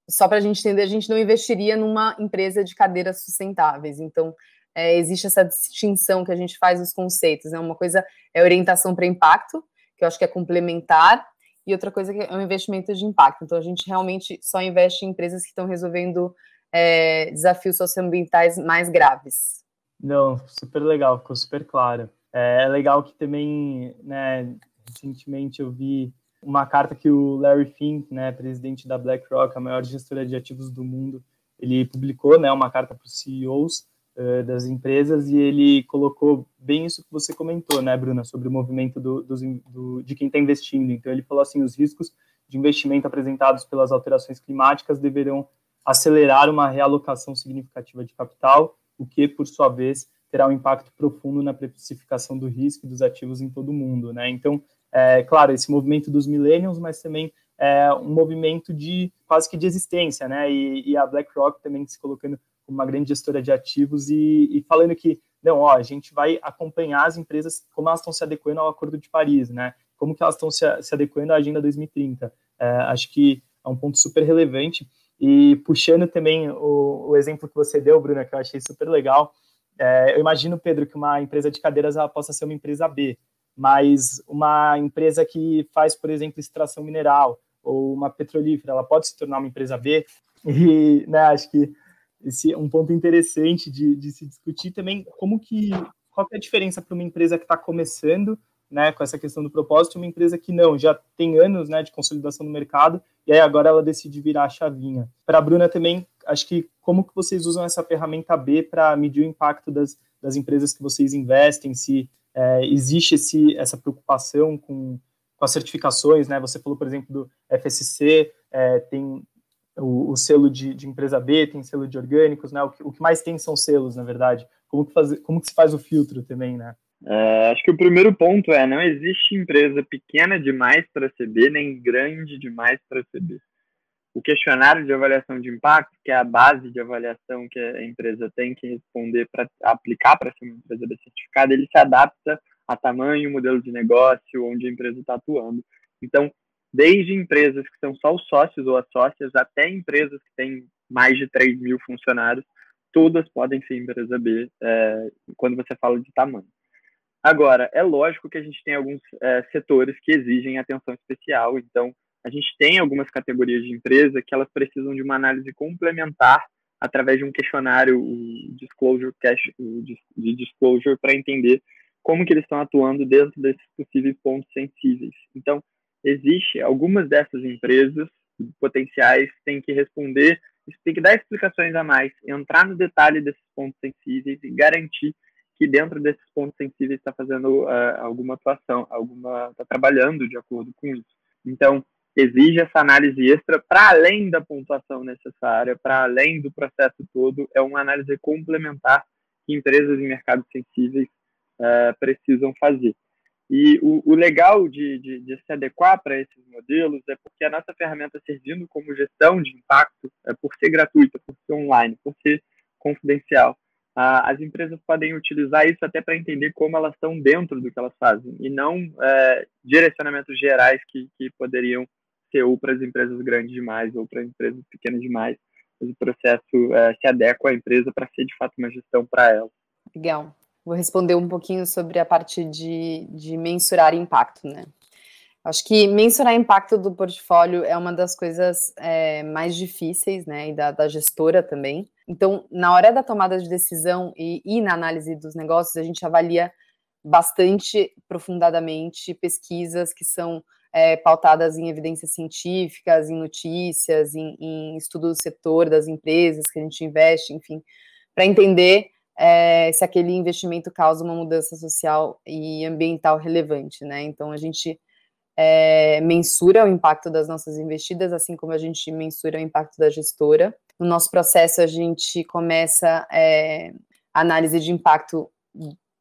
só para a gente entender, a gente não investiria numa empresa de cadeiras sustentáveis. Então, é, existe essa distinção que a gente faz nos conceitos. Né? Uma coisa é orientação para impacto, que eu acho que é complementar, e outra coisa é o investimento de impacto. Então, a gente realmente só investe em empresas que estão resolvendo é, desafios socioambientais mais graves. Não, super legal, ficou super claro. É, é legal que também, né, recentemente eu vi uma carta que o Larry Fink, né, presidente da BlackRock, a maior gestora de ativos do mundo, ele publicou, né, uma carta para os CEOs uh, das empresas e ele colocou bem isso que você comentou, né, Bruna, sobre o movimento do, do, de quem está investindo. Então, ele falou assim: os riscos de investimento apresentados pelas alterações climáticas deverão acelerar uma realocação significativa de capital, o que, por sua vez, terá um impacto profundo na precificação do risco dos ativos em todo o mundo, né? Então, é, claro, esse movimento dos millennials, mas também é um movimento de quase que de existência, né? E, e a BlackRock também se colocando como uma grande gestora de ativos e, e, falando que, não, ó, a gente vai acompanhar as empresas, como elas estão se adequando ao Acordo de Paris, né? Como que elas estão se, se adequando à Agenda 2030. É, acho que é um ponto super relevante. E puxando também o, o, exemplo que você deu, Bruna, que eu achei super legal, é, eu imagino, Pedro, que uma empresa de cadeiras ela possa ser uma empresa B, mas uma empresa que faz, por exemplo, extração mineral ou uma petrolífera, ela pode se tornar uma empresa B. E né, acho que esse um ponto interessante de, de se discutir também como que qual que é a diferença para uma empresa que está começando, né, com essa questão do propósito, uma empresa que não, já tem anos, né, de consolidação no mercado, e aí agora ela decide virar a chavinha. Para a Bruna também, acho que como que vocês usam essa ferramenta B para medir o impacto das, das empresas que vocês investem, se é, existe esse, essa preocupação com, com as certificações, né? Você falou, por exemplo, do FSC, é, tem o, o selo de, de, empresa B, tem selo de orgânicos, né? O que, o que, mais tem são selos, na verdade. Como que, faz, como que se faz o filtro também, né? É, acho que o primeiro ponto é não existe empresa pequena demais para ser B, nem grande demais para ser B o questionário de avaliação de impacto, que é a base de avaliação que a empresa tem que responder para aplicar para ser uma empresa certificada, ele se adapta a tamanho, modelo de negócio, onde a empresa está atuando. Então, desde empresas que são só os sócios ou as sócias, até empresas que têm mais de 3 mil funcionários, todas podem ser empresa B é, quando você fala de tamanho. Agora, é lógico que a gente tem alguns é, setores que exigem atenção especial, então a gente tem algumas categorias de empresa que elas precisam de uma análise complementar através de um questionário, o disclosure, de disclosure, para entender como que eles estão atuando dentro desses possíveis pontos sensíveis. Então, existe algumas dessas empresas potenciais têm que responder, tem que dar explicações a mais, entrar no detalhe desses pontos sensíveis e garantir que dentro desses pontos sensíveis está fazendo uh, alguma atuação, alguma está trabalhando de acordo com isso. Então exige essa análise extra para além da pontuação necessária, para além do processo todo, é uma análise complementar que empresas em mercados sensíveis uh, precisam fazer. E o, o legal de, de, de, se adequar para esses modelos é porque a nossa ferramenta servindo como gestão de impacto, é por ser gratuita, por ser online, por ser confidencial, as empresas podem utilizar isso até para entender como elas estão dentro do que elas fazem e não é, direcionamentos gerais que, que poderiam ser ou para as empresas grandes demais ou para empresas pequenas demais. Mas o processo é, se adequa à empresa para ser de fato uma gestão para ela. Legal. Vou responder um pouquinho sobre a parte de, de mensurar impacto, né? Acho que mensurar impacto do portfólio é uma das coisas é, mais difíceis, né? E da, da, gestora também. Então, na hora da tomada de decisão e, e na análise dos negócios, a gente avalia bastante profundadamente pesquisas que são é, pautadas em evidências científicas, em notícias, em, em estudo do setor das empresas que a gente investe, enfim, para entender é, se aquele investimento causa uma mudança social e ambiental relevante, né? Então a gente é, mensura o impacto das nossas investidas, assim como a gente mensura o impacto da gestora. No nosso processo a gente começa é, análise de impacto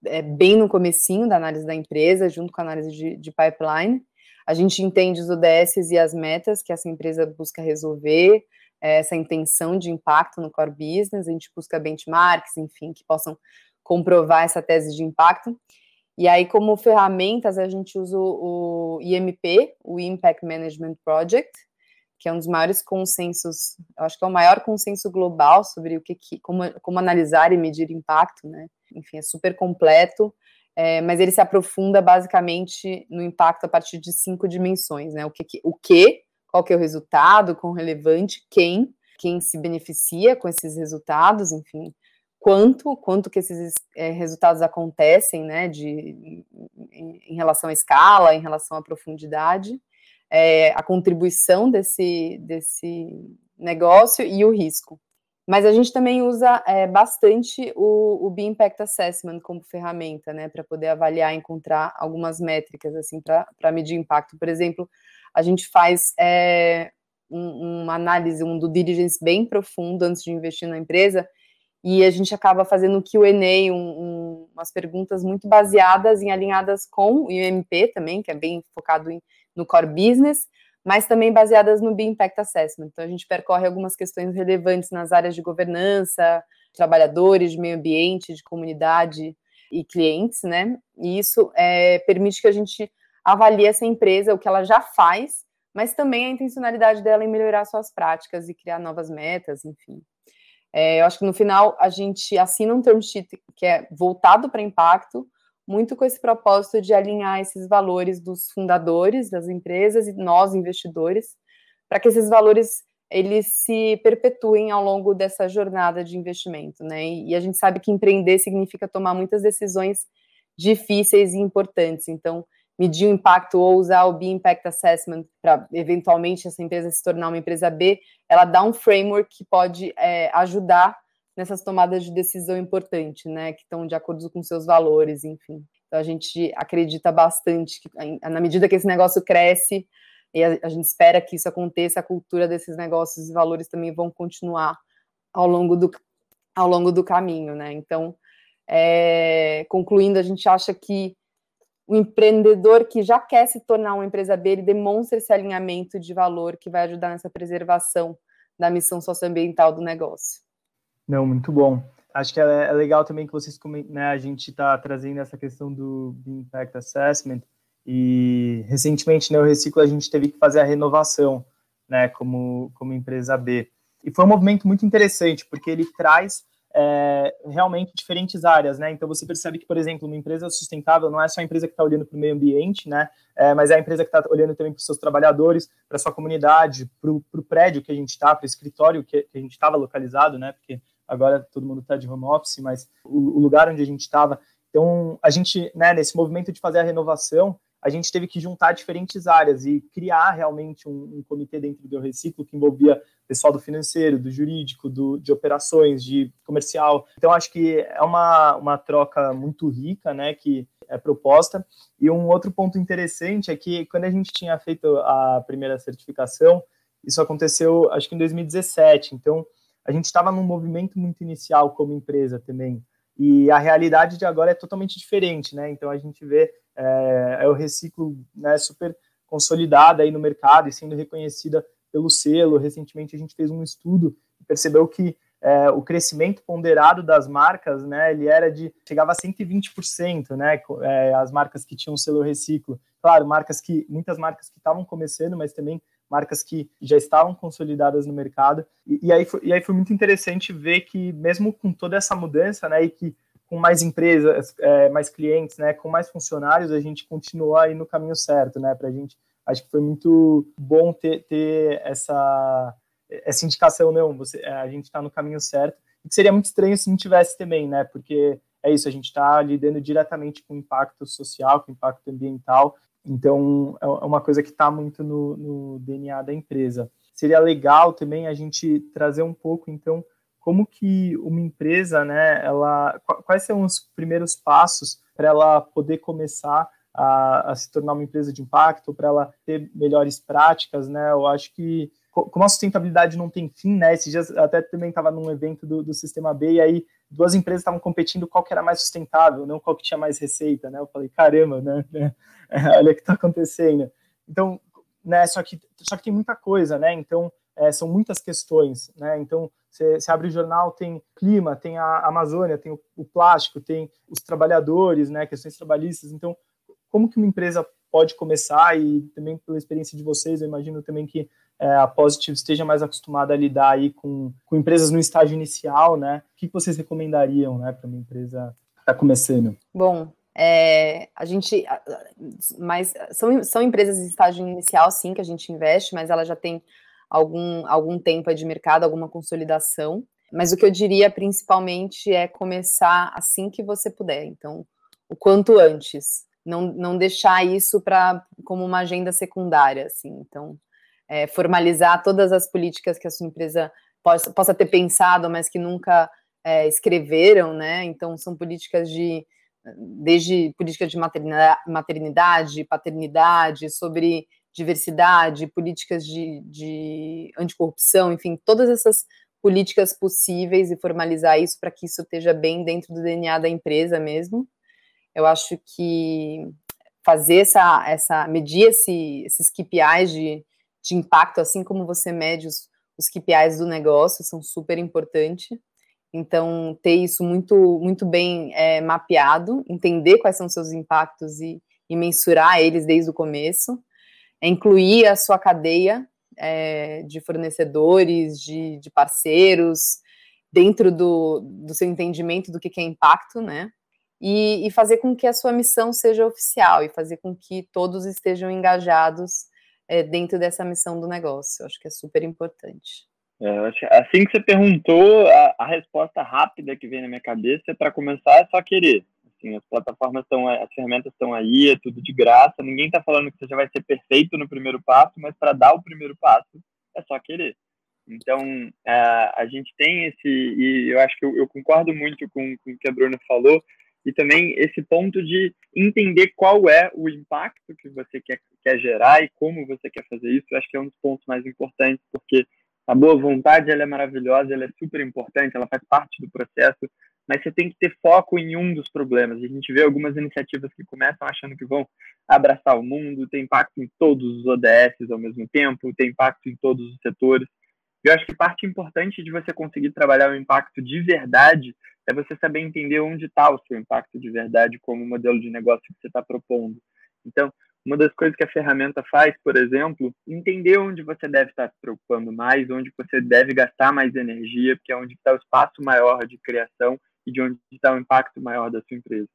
é, bem no comecinho da análise da empresa, junto com a análise de, de pipeline. A gente entende os ODSs e as metas que essa empresa busca resolver, essa intenção de impacto no core business, a gente busca benchmarks, enfim, que possam comprovar essa tese de impacto. E aí, como ferramentas, a gente usa o IMP, o Impact Management Project, que é um dos maiores consensos, eu acho que é o maior consenso global sobre o que, que como, como analisar e medir impacto, né? Enfim, é super completo, é, mas ele se aprofunda basicamente no impacto a partir de cinco dimensões, né? O que, o que qual que é o resultado, quão relevante, quem, quem se beneficia com esses resultados, enfim, quanto, quanto que esses é, resultados acontecem, né, de, em, em, relação à escala, em relação à profundidade, é, a contribuição desse, desse negócio e o risco. Mas a gente também usa é, bastante o, o B Impact Assessment como ferramenta, né, para poder avaliar, encontrar algumas métricas, assim, para medir impacto. Por exemplo, a gente faz é, um, uma análise, um do diligence bem profundo antes de investir na empresa, e a gente acaba fazendo Q&A, um, um, umas perguntas muito baseadas em alinhadas com o IMP também, que é bem focado em, no core business, mas também baseadas no B Impact Assessment. Então a gente percorre algumas questões relevantes nas áreas de governança, trabalhadores, de meio ambiente, de comunidade e clientes, né? E isso é, permite que a gente avalie essa empresa, o que ela já faz, mas também a intencionalidade dela em melhorar suas práticas e criar novas metas, enfim. É, eu acho que no final a gente assina um term sheet que é voltado para impacto, muito com esse propósito de alinhar esses valores dos fundadores das empresas e nós investidores, para que esses valores eles se perpetuem ao longo dessa jornada de investimento, né? E a gente sabe que empreender significa tomar muitas decisões difíceis e importantes. Então, medir o impacto ou usar o B-Impact Assessment para eventualmente essa empresa se tornar uma empresa B, ela dá um framework que pode é, ajudar nessas tomadas de decisão importante, né, que estão de acordo com seus valores, enfim. Então a gente acredita bastante que na medida que esse negócio cresce e a, a gente espera que isso aconteça, a cultura desses negócios e valores também vão continuar ao longo do ao longo do caminho, né? Então, é, concluindo, a gente acha que o empreendedor que já quer se tornar uma empresa B, ele demonstra esse alinhamento de valor que vai ajudar nessa preservação da missão socioambiental do negócio. Não, muito bom. Acho que é, é legal também que vocês, né, a gente está trazendo essa questão do Impact Assessment e recentemente, né, o Reciclo, a gente teve que fazer a renovação, né, como, como empresa B. E foi um movimento muito interessante, porque ele traz é, realmente diferentes áreas, né? Então você percebe que, por exemplo, uma empresa sustentável não é só a empresa que está olhando para o meio ambiente, né? É, mas é a empresa que está olhando também para os seus trabalhadores, para sua comunidade, para o prédio que a gente está, para o escritório que, que a gente estava localizado, né? Porque agora todo mundo está de home office, mas o, o lugar onde a gente estava. Então a gente, né? Nesse movimento de fazer a renovação, a gente teve que juntar diferentes áreas e criar realmente um, um comitê dentro do Reciclo que envolvia pessoal do financeiro, do jurídico, do, de operações, de comercial. Então, acho que é uma, uma troca muito rica, né, que é proposta. E um outro ponto interessante é que quando a gente tinha feito a primeira certificação, isso aconteceu, acho que em 2017. Então, a gente estava num movimento muito inicial como empresa também. E a realidade de agora é totalmente diferente, né? Então, a gente vê é, é o reciclo né, super consolidada aí no mercado e sendo reconhecida pelo selo. Recentemente a gente fez um estudo e percebeu que é, o crescimento ponderado das marcas, né, ele era de chegava a 120%, né, é, as marcas que tinham selo reciclo. Claro, marcas que muitas marcas que estavam começando, mas também marcas que já estavam consolidadas no mercado. E, e, aí, foi, e aí foi muito interessante ver que mesmo com toda essa mudança, né, e que com mais empresas, é, mais clientes, né, com mais funcionários, a gente continuou aí no caminho certo, né, para a gente, acho que foi muito bom ter, ter essa, essa indicação, não, você, é, a gente está no caminho certo, e que seria muito estranho se não tivesse também, né, porque é isso, a gente está lidando diretamente com impacto social, com impacto ambiental, então é, é uma coisa que está muito no, no DNA da empresa. Seria legal também a gente trazer um pouco, então, como que uma empresa, né, ela, quais são os primeiros passos para ela poder começar a, a, se tornar uma empresa de impacto, para ela ter melhores práticas, né? Eu acho que como a sustentabilidade não tem fim, né? Esses dias até também estava num evento do, do Sistema B e aí duas empresas estavam competindo qual que era mais sustentável, não qual que tinha mais receita, né? Eu falei, caramba, né? (laughs) Olha o que está acontecendo. Então, né? Só que só que tem muita coisa, né? Então é, são muitas questões, né? Então você, abre o jornal, tem clima, tem a Amazônia, tem o, o, plástico, tem os trabalhadores, né, questões trabalhistas. Então, como que uma empresa pode começar e também pela experiência de vocês, eu imagino também que é, a Positive esteja mais acostumada a lidar aí com, com empresas no estágio inicial, né? O que vocês recomendariam, né, para uma empresa que está começando? Bom, é, a gente, mas são, são empresas em estágio inicial, sim, que a gente investe, mas ela já tem algum, algum tempo de mercado, alguma consolidação. Mas o que eu diria principalmente é começar assim que você puder. Então, o quanto antes. Não, não deixar isso para como uma agenda secundária, assim. Então, é, formalizar todas as políticas que a sua empresa possa, possa ter pensado, mas que nunca é, escreveram, né? Então, são políticas de desde políticas de maternidade, paternidade, sobre diversidade, políticas de, de anticorrupção, enfim, todas essas políticas possíveis e formalizar isso para que isso esteja bem dentro do DNA da empresa mesmo. Eu acho que fazer essa, essa medir esse, esses KPIs de, de impacto, assim como você mede os, os KPIs do negócio, são super importantes. Então, ter isso muito, muito bem é, mapeado, entender quais são seus impactos e, e mensurar eles desde o começo é incluir a sua cadeia é, de fornecedores, de, de, parceiros, dentro do, do seu entendimento do que, que é impacto, né? E, e, fazer com que a sua missão seja oficial e fazer com que todos estejam engajados é, dentro dessa missão do negócio. Eu acho que é super importante. É, assim que você perguntou, a, a resposta rápida que vem na minha cabeça é para começar é só querer. Assim, as plataformas estão, as ferramentas estão aí, é tudo de graça. Ninguém está falando que você já vai ser perfeito no primeiro passo, mas para dar o primeiro passo é só querer. Então, a, a gente tem esse, e eu acho que eu, eu concordo muito com, com o que a Bruna falou, e também esse ponto de entender qual é o impacto que você quer, quer gerar e como você quer fazer isso, eu acho que é um dos pontos mais importantes, porque a boa vontade ela é maravilhosa, ela é super importante, ela faz parte do processo, mas você tem que ter foco em um dos problemas. A gente vê algumas iniciativas que começam achando que vão abraçar o mundo, tem impacto em todos os ODS ao mesmo tempo, tem impacto em todos os setores. Eu acho que parte importante de você conseguir trabalhar o impacto de verdade é você saber entender onde está o seu impacto de verdade como modelo de negócio que você está propondo. Então, uma das coisas que a ferramenta faz, por exemplo, entender onde você deve estar se preocupando mais, onde você deve gastar mais energia, porque é onde está o espaço maior de criação e de onde está o impacto maior da sua empresa.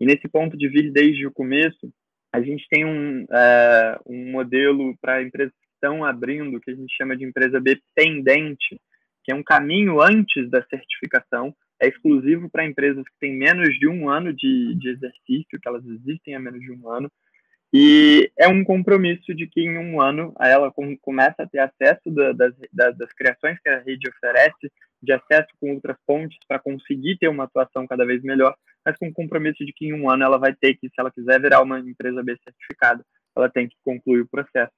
E nesse ponto de vir desde o começo, a gente tem um, uh, um modelo para empresas que estão abrindo, que a gente chama de empresa dependente, que é um caminho antes da certificação, é exclusivo para empresas que têm menos de um ano de, de exercício, que elas existem há menos de um ano, e é um compromisso de que em um ano ela começa a ter acesso da, das, das, das, criações que a rede oferece, de acesso com outras pontes para conseguir ter uma atuação cada vez melhor, mas com o compromisso de que em um ano ela vai ter que, se ela quiser virar uma empresa B certificada, ela tem que concluir o processo.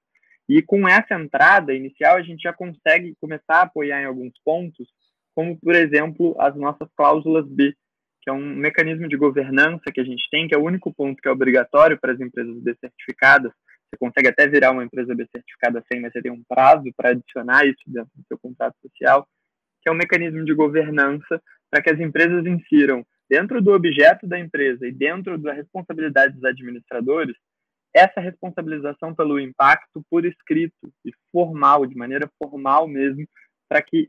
E com essa entrada inicial, a gente já consegue começar a apoiar em alguns pontos, como, por exemplo, as nossas cláusulas B, que é um mecanismo de governança que a gente tem, que é o único ponto que é obrigatório para as empresas B certificadas. Você consegue até virar uma empresa B certificada sem, mas você tem um prazo para adicionar isso dentro do seu contrato social, que é um mecanismo de governança para que as empresas insiram dentro do objeto da empresa e dentro da responsabilidade dos administradores essa responsabilização pelo impacto por escrito e formal, de maneira formal mesmo, para que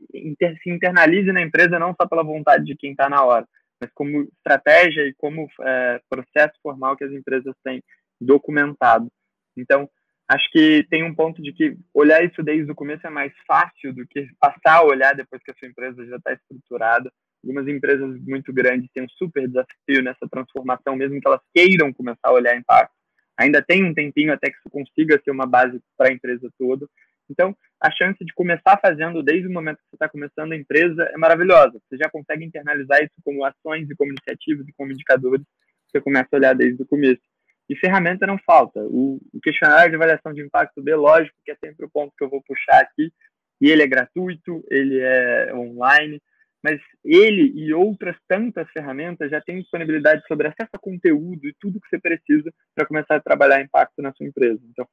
se internalize na empresa não só pela vontade de quem está na hora, como estratégia e como é, processo formal que as empresas têm documentado. Então, acho que tem um ponto de que olhar isso desde o começo é mais fácil do que passar a olhar depois que a sua empresa já está estruturada. Algumas empresas muito grandes têm um super desafio nessa transformação, mesmo que elas queiram começar a olhar impacto. Ainda tem um tempinho até que isso consiga ser uma base para a empresa toda. Então, a chance de começar fazendo desde o momento que você está começando a empresa é maravilhosa. Você já consegue internalizar isso como ações e como iniciativas e como indicadores. Você começa a olhar desde o começo. E ferramenta não falta. O, o questionário de avaliação de impacto B, lógico, que é sempre o ponto que eu vou puxar aqui. E ele é gratuito, ele é online, mas ele e outras tantas ferramentas já têm disponibilidade sobre acesso a conteúdo e tudo que você precisa para começar a trabalhar impacto na sua empresa. Então,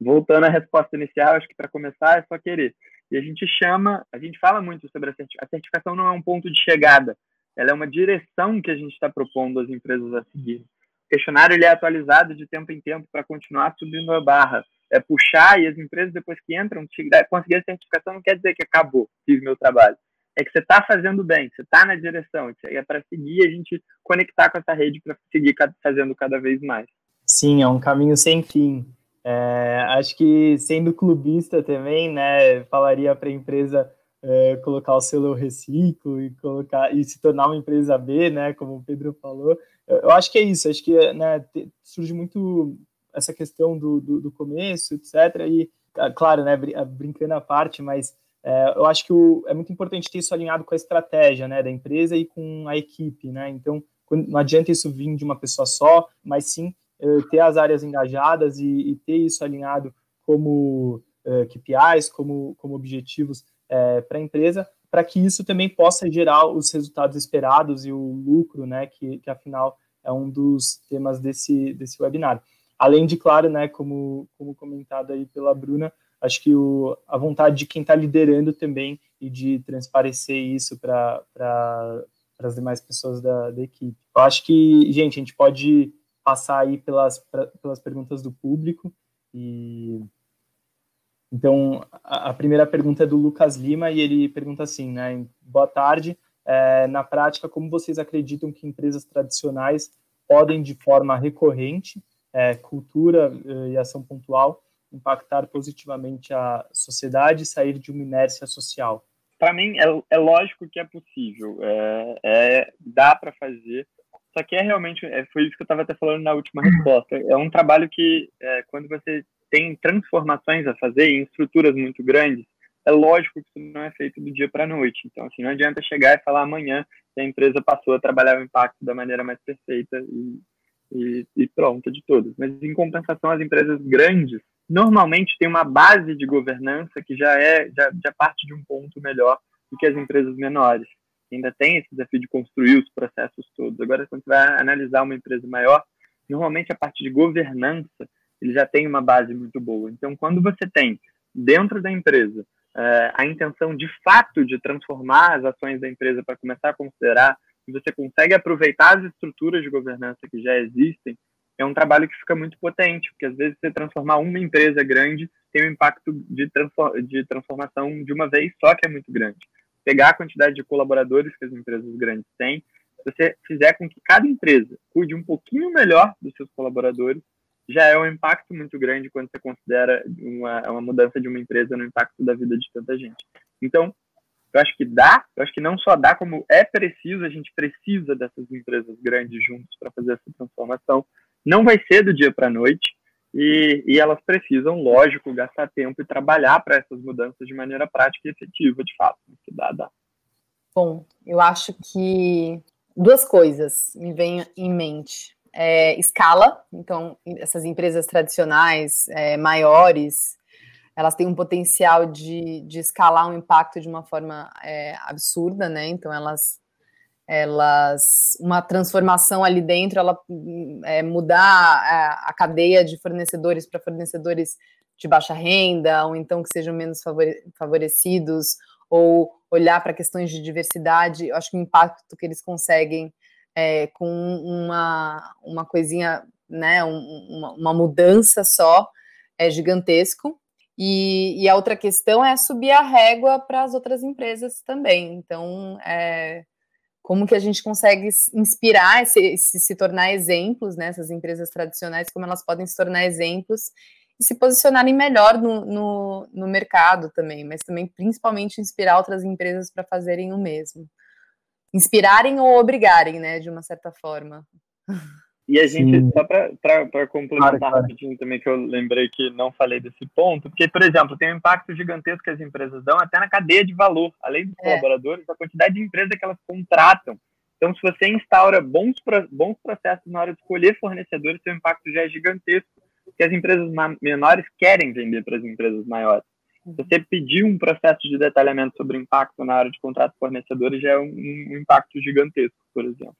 voltando à resposta inicial, acho que para começar é só querer. E a gente chama, a gente fala muito sobre a certificação. A certificação não é um ponto de chegada, ela é uma direção que a gente está propondo às empresas a seguir. O questionário ele é atualizado de tempo em tempo para continuar subindo a barra. É puxar e as empresas, depois que entram, conseguir a certificação não quer dizer que acabou, fiz meu trabalho. É que você está fazendo bem, você está na direção. É para seguir a gente conectar com essa rede para seguir fazendo cada vez mais. Sim, é um caminho sem fim. É, acho que sendo clubista também, né, falaria para a empresa é, colocar o selo reciclo e colocar e se tornar uma empresa B, né, como o Pedro falou. Eu, eu acho que é isso. Acho que né, surge muito essa questão do, do, do começo, etc. E ah, claro, né, brincando à parte, mas é, eu acho que o, é muito importante ter isso alinhado com a estratégia, né, da empresa e com a equipe, né. Então não adianta isso vir de uma pessoa só, mas sim ter as áreas engajadas e, e ter isso alinhado como uh, KPIs, como, como objetivos uh, para a empresa, para que isso também possa gerar os resultados esperados e o lucro, né, que, que afinal é um dos temas desse, desse webinar. Além de, claro, né, como, como comentado aí pela Bruna, acho que o, a vontade de quem está liderando também e de transparecer isso para as demais pessoas da, da equipe. Eu acho que, gente, a gente pode passar aí pelas, pra, pelas perguntas do público. E então a, a, primeira pergunta é do Lucas Lima e ele pergunta assim, né? Boa tarde. É, na prática, como vocês acreditam que empresas tradicionais podem, de forma recorrente, é, cultura é, e ação pontual, impactar positivamente a sociedade e sair de uma inércia social? Para mim, é, é, lógico que é possível. É, é dá para fazer. Só que é realmente, é, foi isso que eu estava até falando na última resposta. É um trabalho que, é, quando você tem transformações a fazer em estruturas muito grandes, é lógico que isso não é feito do dia para a noite. Então, assim, não adianta chegar e falar amanhã que a empresa passou a trabalhar o impacto da maneira mais perfeita e, e, e pronta de todas. Mas, em compensação, as empresas grandes normalmente têm uma base de governança que já é já, já parte de um ponto melhor do que as empresas menores ainda tem esse desafio de construir os processos todos. Agora, quando você vai analisar uma empresa maior, normalmente a parte de governança ele já tem uma base muito boa. Então, quando você tem dentro da empresa é, a intenção de fato de transformar as ações da empresa para começar a considerar se você consegue aproveitar as estruturas de governança que já existem, é um trabalho que fica muito potente, porque às vezes você transformar uma empresa grande tem um impacto de transformação de uma vez só que é muito grande. Pegar a quantidade de colaboradores que as empresas grandes têm, se você fizer com que cada empresa cuide um pouquinho melhor dos seus colaboradores, já é um impacto muito grande quando você considera uma, uma mudança de uma empresa no impacto da vida de tanta gente. Então, eu acho que dá, eu acho que não só dá, como é preciso, a gente precisa dessas empresas grandes juntos para fazer essa transformação. Não vai ser do dia para a noite, e, e, elas precisam, lógico, gastar tempo e trabalhar para essas mudanças de maneira prática e efetiva, de fato. Que dá, dá. Bom, eu acho que duas coisas me vêm em mente. É, escala, então, essas empresas tradicionais, é, maiores, elas têm um potencial de, de escalar um impacto de uma forma é, absurda, né? Então elas elas uma transformação ali dentro, ela é, mudar a, a, cadeia de fornecedores para fornecedores de baixa renda, ou então que sejam menos favorecidos, ou olhar para questões de diversidade, eu acho que o impacto que eles conseguem é, com uma, uma coisinha, né, um, uma, uma mudança só, é gigantesco. E, e, a outra questão é subir a régua para as outras empresas também. Então, é, como que a gente consegue inspirar, se, se, se tornar exemplos, né, essas empresas tradicionais, como elas podem se tornar exemplos e se posicionarem melhor no, no, no mercado também, mas também principalmente inspirar outras empresas para fazerem o mesmo. Inspirarem ou obrigarem, né, de uma certa forma. (laughs) E a gente, Sim. só para complementar claro, rapidinho também, que eu lembrei que não falei desse ponto, porque, por exemplo, tem um impacto gigantesco que as empresas dão até na cadeia de valor, além dos é. colaboradores, a quantidade de empresas que elas contratam. Então, se você instaura bons, bons processos na hora de escolher fornecedores, seu impacto já é gigantesco, porque as empresas menores querem vender para as empresas maiores. Se você pedir um processo de detalhamento sobre impacto na hora de contrato fornecedores, já é um, um impacto gigantesco, por exemplo.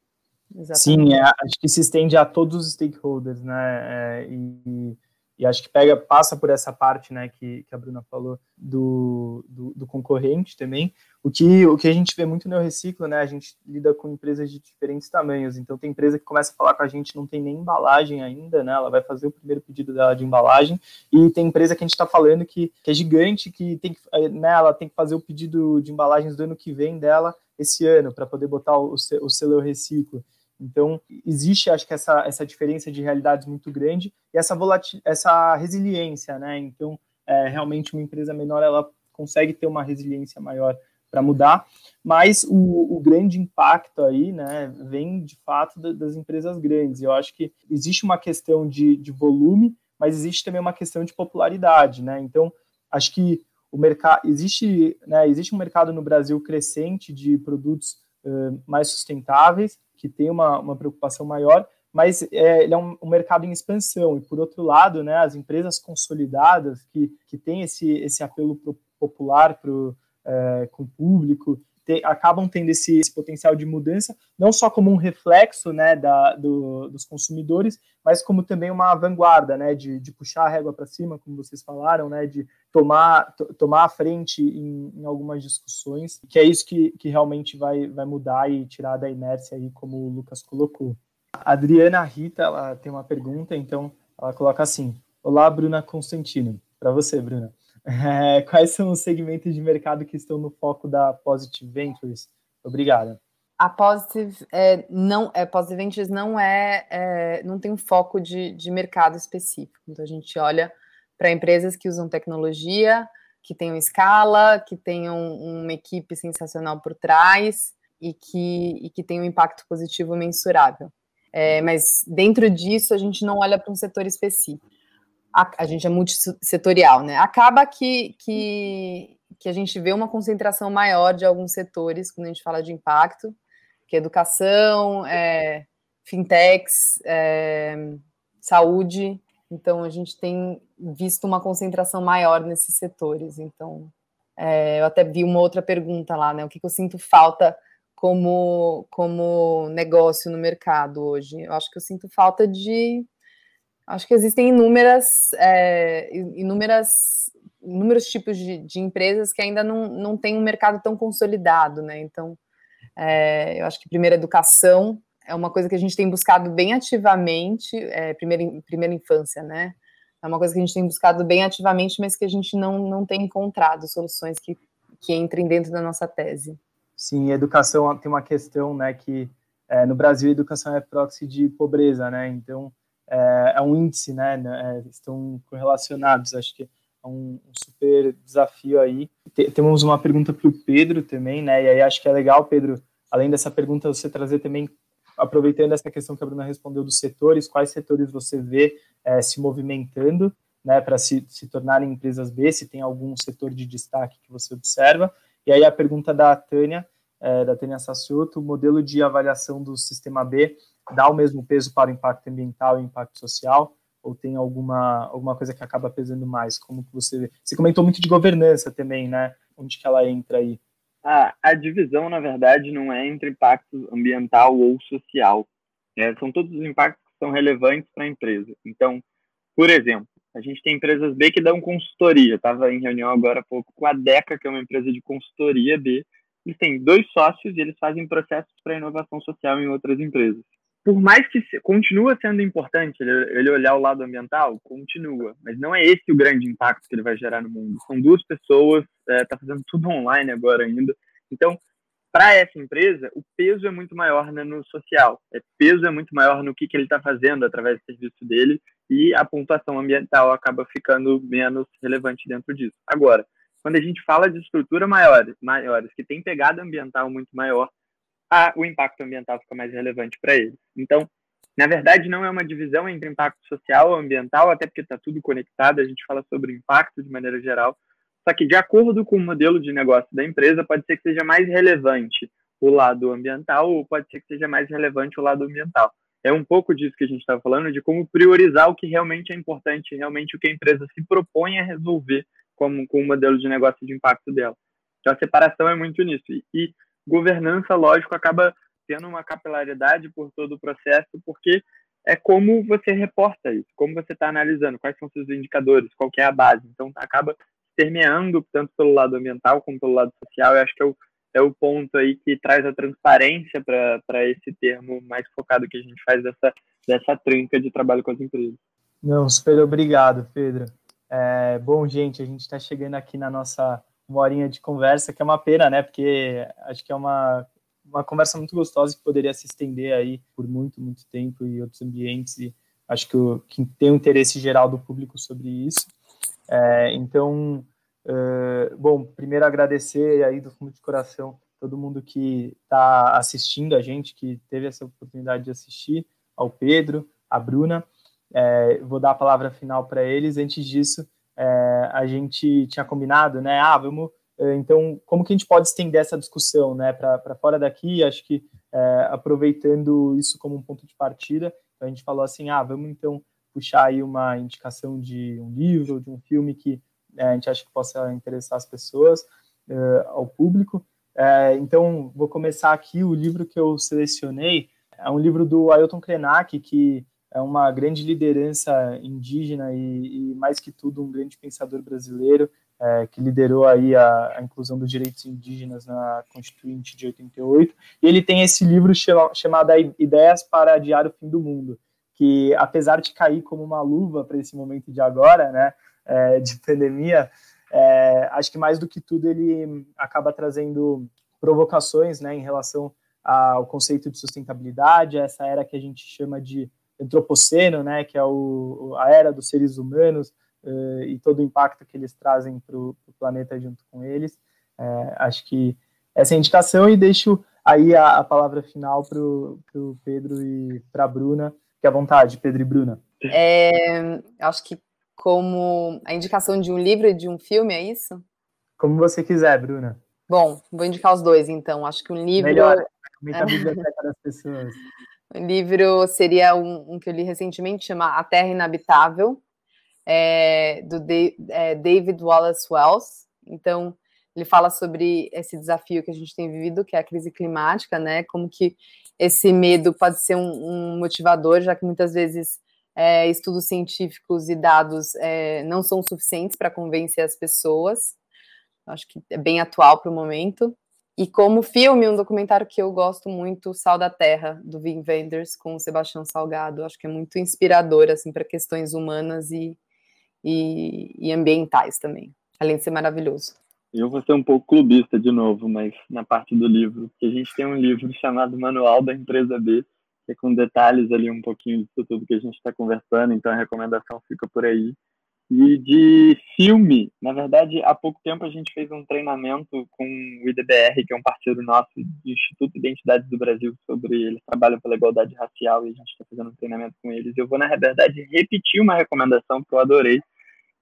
Exatamente. Sim, é, acho que se estende a todos os stakeholders, né? É, e, e, acho que pega, passa por essa parte, né, que, que a Bruna falou do, do, do, concorrente também. O que, o que a gente vê muito no Reciclo, né? A gente lida com empresas de diferentes tamanhos. Então tem empresa que começa a falar com a gente, não tem nem embalagem ainda, né? Ela vai fazer o primeiro pedido dela de embalagem. E tem empresa que a gente está falando que, que é gigante, que tem que, né, ela tem que fazer o pedido de embalagens do ano que vem dela esse ano para poder botar o, o selo reciclo. Então, existe, acho que, essa, essa diferença de realidades muito grande e essa, essa resiliência, né? Então, é, realmente, uma empresa menor, ela consegue ter uma resiliência maior para mudar, mas o, o, grande impacto aí, né, vem, de fato, das empresas grandes. Eu acho que existe uma questão de, de volume, mas existe também uma questão de popularidade, né? Então, acho que o mercado existe, né, existe um mercado no Brasil crescente de produtos uh, mais sustentáveis, que tem uma, uma preocupação maior, mas é, ele é um, um, mercado em expansão. E, por outro lado, né, as empresas consolidadas, que, que têm esse, esse apelo popular pro, é, com o público, te, acabam tendo esse, esse, potencial de mudança, não só como um reflexo né, da, do, dos consumidores, mas como também uma vanguarda, né, de, de puxar a régua para cima, como vocês falaram, né, de tomar, tomar a frente em, em, algumas discussões, que é isso que, que realmente vai, vai mudar e tirar da inércia aí, como o Lucas colocou. A Adriana Rita, ela tem uma pergunta, então ela coloca assim, Olá, Bruna Constantino. Para você, Bruna. É, quais são os segmentos de mercado que estão no foco da Positive Ventures? Obrigada. A Positive é, não é Positive Ventures não é, é não tem um foco de, de mercado específico. Então a gente olha para empresas que usam tecnologia, que tenham escala, que tenham uma equipe sensacional por trás e que, e que tenham um impacto positivo mensurável. É, mas dentro disso a gente não olha para um setor específico a, a gente é multissetorial, né? Acaba que, que, que a gente vê uma concentração maior de alguns setores quando a gente fala de impacto, que é educação, é, fintechs, é, saúde. Então, a gente tem visto uma concentração maior nesses setores. Então, é, eu até vi uma outra pergunta lá, né? O que, que eu sinto falta como, como negócio no mercado hoje? Eu acho que eu sinto falta de Acho que existem inúmeras, é, inúmeras inúmeros tipos de, de, empresas que ainda não, não tem um mercado tão consolidado, né? Então, é, eu acho que primeira educação é uma coisa que a gente tem buscado bem ativamente, é, primeira, primeira infância, né? É uma coisa que a gente tem buscado bem ativamente, mas que a gente não, não tem encontrado soluções que, que entrem dentro da nossa tese. Sim, educação tem uma questão, né, que é, no Brasil a educação é proxy de pobreza, né, então é, é um índice, né, né é, estão correlacionados, acho que é um, um super desafio aí. T temos uma pergunta para o Pedro também, né, e aí acho que é legal, Pedro, além dessa pergunta, você trazer também aproveitando essa questão que a Bruna respondeu dos setores, quais setores você vê é, se movimentando né, para se, se tornarem empresas B, se tem algum setor de destaque que você observa. E aí a pergunta da Tânia, é, da Tânia Sassuto, o modelo de avaliação do sistema B dá o mesmo peso para o impacto ambiental e impacto social? Ou tem alguma, alguma coisa que acaba pesando mais? Como que você vê? Você comentou muito de governança também, né? Onde que ela entra aí? a, a divisão, na verdade, não é entre impacto ambiental ou social. É, são todos os impactos que são relevantes para a empresa. Então, por exemplo, a gente tem empresas B que dão consultoria. Estava em reunião agora há pouco com a DECA, que é uma empresa de consultoria B. Eles têm dois sócios e eles fazem processos para inovação social em outras empresas por mais que continua sendo importante ele, ele, olhar o lado ambiental, continua, mas não é esse o grande impacto que ele vai gerar no mundo. São duas pessoas, está é, tá fazendo tudo online agora ainda. Então, para essa empresa, o peso é muito maior né, no social, o é, peso é muito maior no que, que ele está fazendo através do serviço dele e a pontuação ambiental acaba ficando menos relevante dentro disso. Agora, quando a gente fala de estrutura maiores, maiores que tem pegada ambiental muito maior, a, o impacto ambiental fica mais relevante para eles. Então, na verdade, não é uma divisão entre impacto social ou ambiental, até porque está tudo conectado, a gente fala sobre impacto de maneira geral. Só que, de acordo com o modelo de negócio da empresa, pode ser que seja mais relevante o lado ambiental ou pode ser que seja mais relevante o lado ambiental. É um pouco disso que a gente estava falando, de como priorizar o que realmente é importante, realmente o que a empresa se propõe a resolver como, com o modelo de negócio de impacto dela. Então, a separação é muito nisso. E, e governança, lógico, acaba tendo uma capilaridade por todo o processo, porque é como você reporta isso, como você está analisando, quais são seus indicadores, qual é a base. Então, acaba permeando tanto pelo lado ambiental como pelo lado social. Eu acho que é o, é o ponto aí que traz a transparência para esse termo mais focado que a gente faz dessa, dessa trinca de trabalho com as empresas. Não, super obrigado, Pedro. É, bom, gente, a gente está chegando aqui na nossa uma horinha de conversa, que é uma pena, né? Porque acho que é uma, uma conversa muito gostosa que poderia se estender aí por muito, muito tempo e outros ambientes. E acho que, o, que tem um interesse geral do público sobre isso. É, então, uh, bom, primeiro agradecer aí do fundo de coração todo mundo que está assistindo a gente, que teve essa oportunidade de assistir, ao Pedro, a Bruna. É, vou dar a palavra final para eles. Antes disso, é, a gente tinha combinado, né? Ah, vamos. É, então, como que a gente pode estender essa discussão, né, para fora daqui? Acho que é, aproveitando isso como um ponto de partida, a gente falou assim, ah, vamos então puxar aí uma indicação de um livro, de um filme que é, a gente acha que possa interessar as pessoas, é, ao público. É, então, vou começar aqui. O livro que eu selecionei é um livro do Ailton Krenak, que é uma grande liderança indígena e, e mais que tudo, um grande pensador brasileiro é, que liderou aí a, a, inclusão dos direitos indígenas na Constituinte de 88. E ele tem esse livro chama, chamado Ideias para Adiar o Fim do Mundo, que apesar de cair como uma luva para esse momento de agora, né, é, de (laughs) pandemia, é, acho que mais do que tudo ele acaba trazendo provocações, né, em relação ao conceito de sustentabilidade, essa era que a gente chama de antropoceno, né, que é o, a era dos seres humanos uh, e todo o impacto que eles trazem para o planeta junto com eles. É, acho que essa é a indicação e deixo aí a, a palavra final para o Pedro e para a Bruna. Fique à vontade, Pedro e Bruna. É, acho que como a indicação de um livro e de um filme, é isso? Como você quiser, Bruna. Bom, vou indicar os dois, então. Acho que um livro... Melhor, (laughs) aumenta a biblioteca das pessoas. O livro seria um, um, que eu li recentemente, chama A Terra Inabitável, é, do de, é, David Wallace Wells. Então, ele fala sobre esse desafio que a gente tem vivido, que é a crise climática, né? Como que esse medo pode ser um, um motivador, já que muitas vezes é, estudos científicos e dados é, não são suficientes para convencer as pessoas. Acho que é bem atual para o momento. E como filme, um documentário que eu gosto muito, Sal da Terra, do Wim Wenders, com o Sebastião Salgado. Acho que é muito inspirador, assim, para questões humanas e, e, e, ambientais também, além de ser maravilhoso. Eu vou ser um pouco clubista de novo, mas na parte do livro, que a gente tem um livro chamado Manual da Empresa B, que é com detalhes ali um pouquinho de tudo que a gente está conversando, então a recomendação fica por aí. E de filme, na verdade, há pouco tempo a gente fez um treinamento com o IDBR, que é um parceiro nosso do Instituto Identidades do Brasil, sobre eles trabalham pela igualdade racial e a gente está fazendo um treinamento com eles. Eu vou, na verdade, repetir uma recomendação que eu adorei,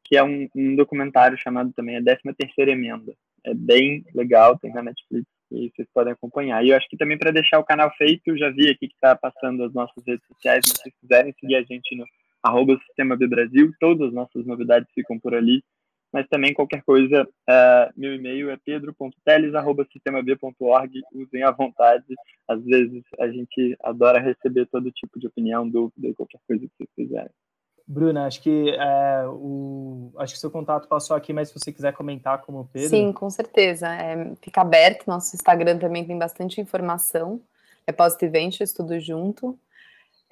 que é um, um documentário chamado também A 13 Terceira Emenda. É bem legal, tem na Netflix e vocês podem acompanhar. E eu acho que também para deixar o canal feito, já vi aqui que está passando as nossas redes sociais, se vocês quiserem seguir a gente no arroba Sistema B Brasil, todas as nossas novidades ficam por ali, mas também qualquer coisa, uh, meu e-mail é pedro.teles.sistemab.org, usem à vontade, às vezes a gente adora receber todo tipo de opinião, dúvida e qualquer coisa que vocês quiserem. Bruna, acho que é, o, acho que seu contato passou aqui, mas se você quiser comentar como Pedro. Sim, com certeza. É, fica aberto. Nosso Instagram também tem bastante informação. É Positive Ventures, tudo junto.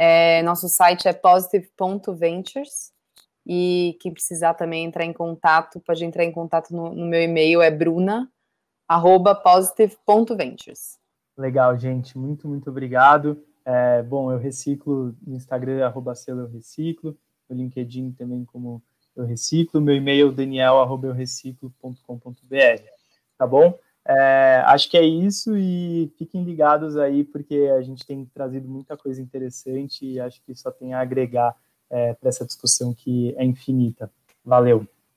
É, nosso site é positive.ventures. E quem precisar também entrar em contato, pode entrar em contato no, no meu e-mail, é bruna.positive.ventures. Legal, gente. Muito, muito obrigado. É, bom, eu reciclo no Instagram, arroba selo eu reciclo, no LinkedIn também como eu reciclo, meu e-mail daniel@eureciclo.com.br, tá bom? É, acho que é isso e fiquem ligados aí porque a gente tem trazido muita coisa interessante e acho que só tem a agregar é, para essa discussão que é infinita. Valeu!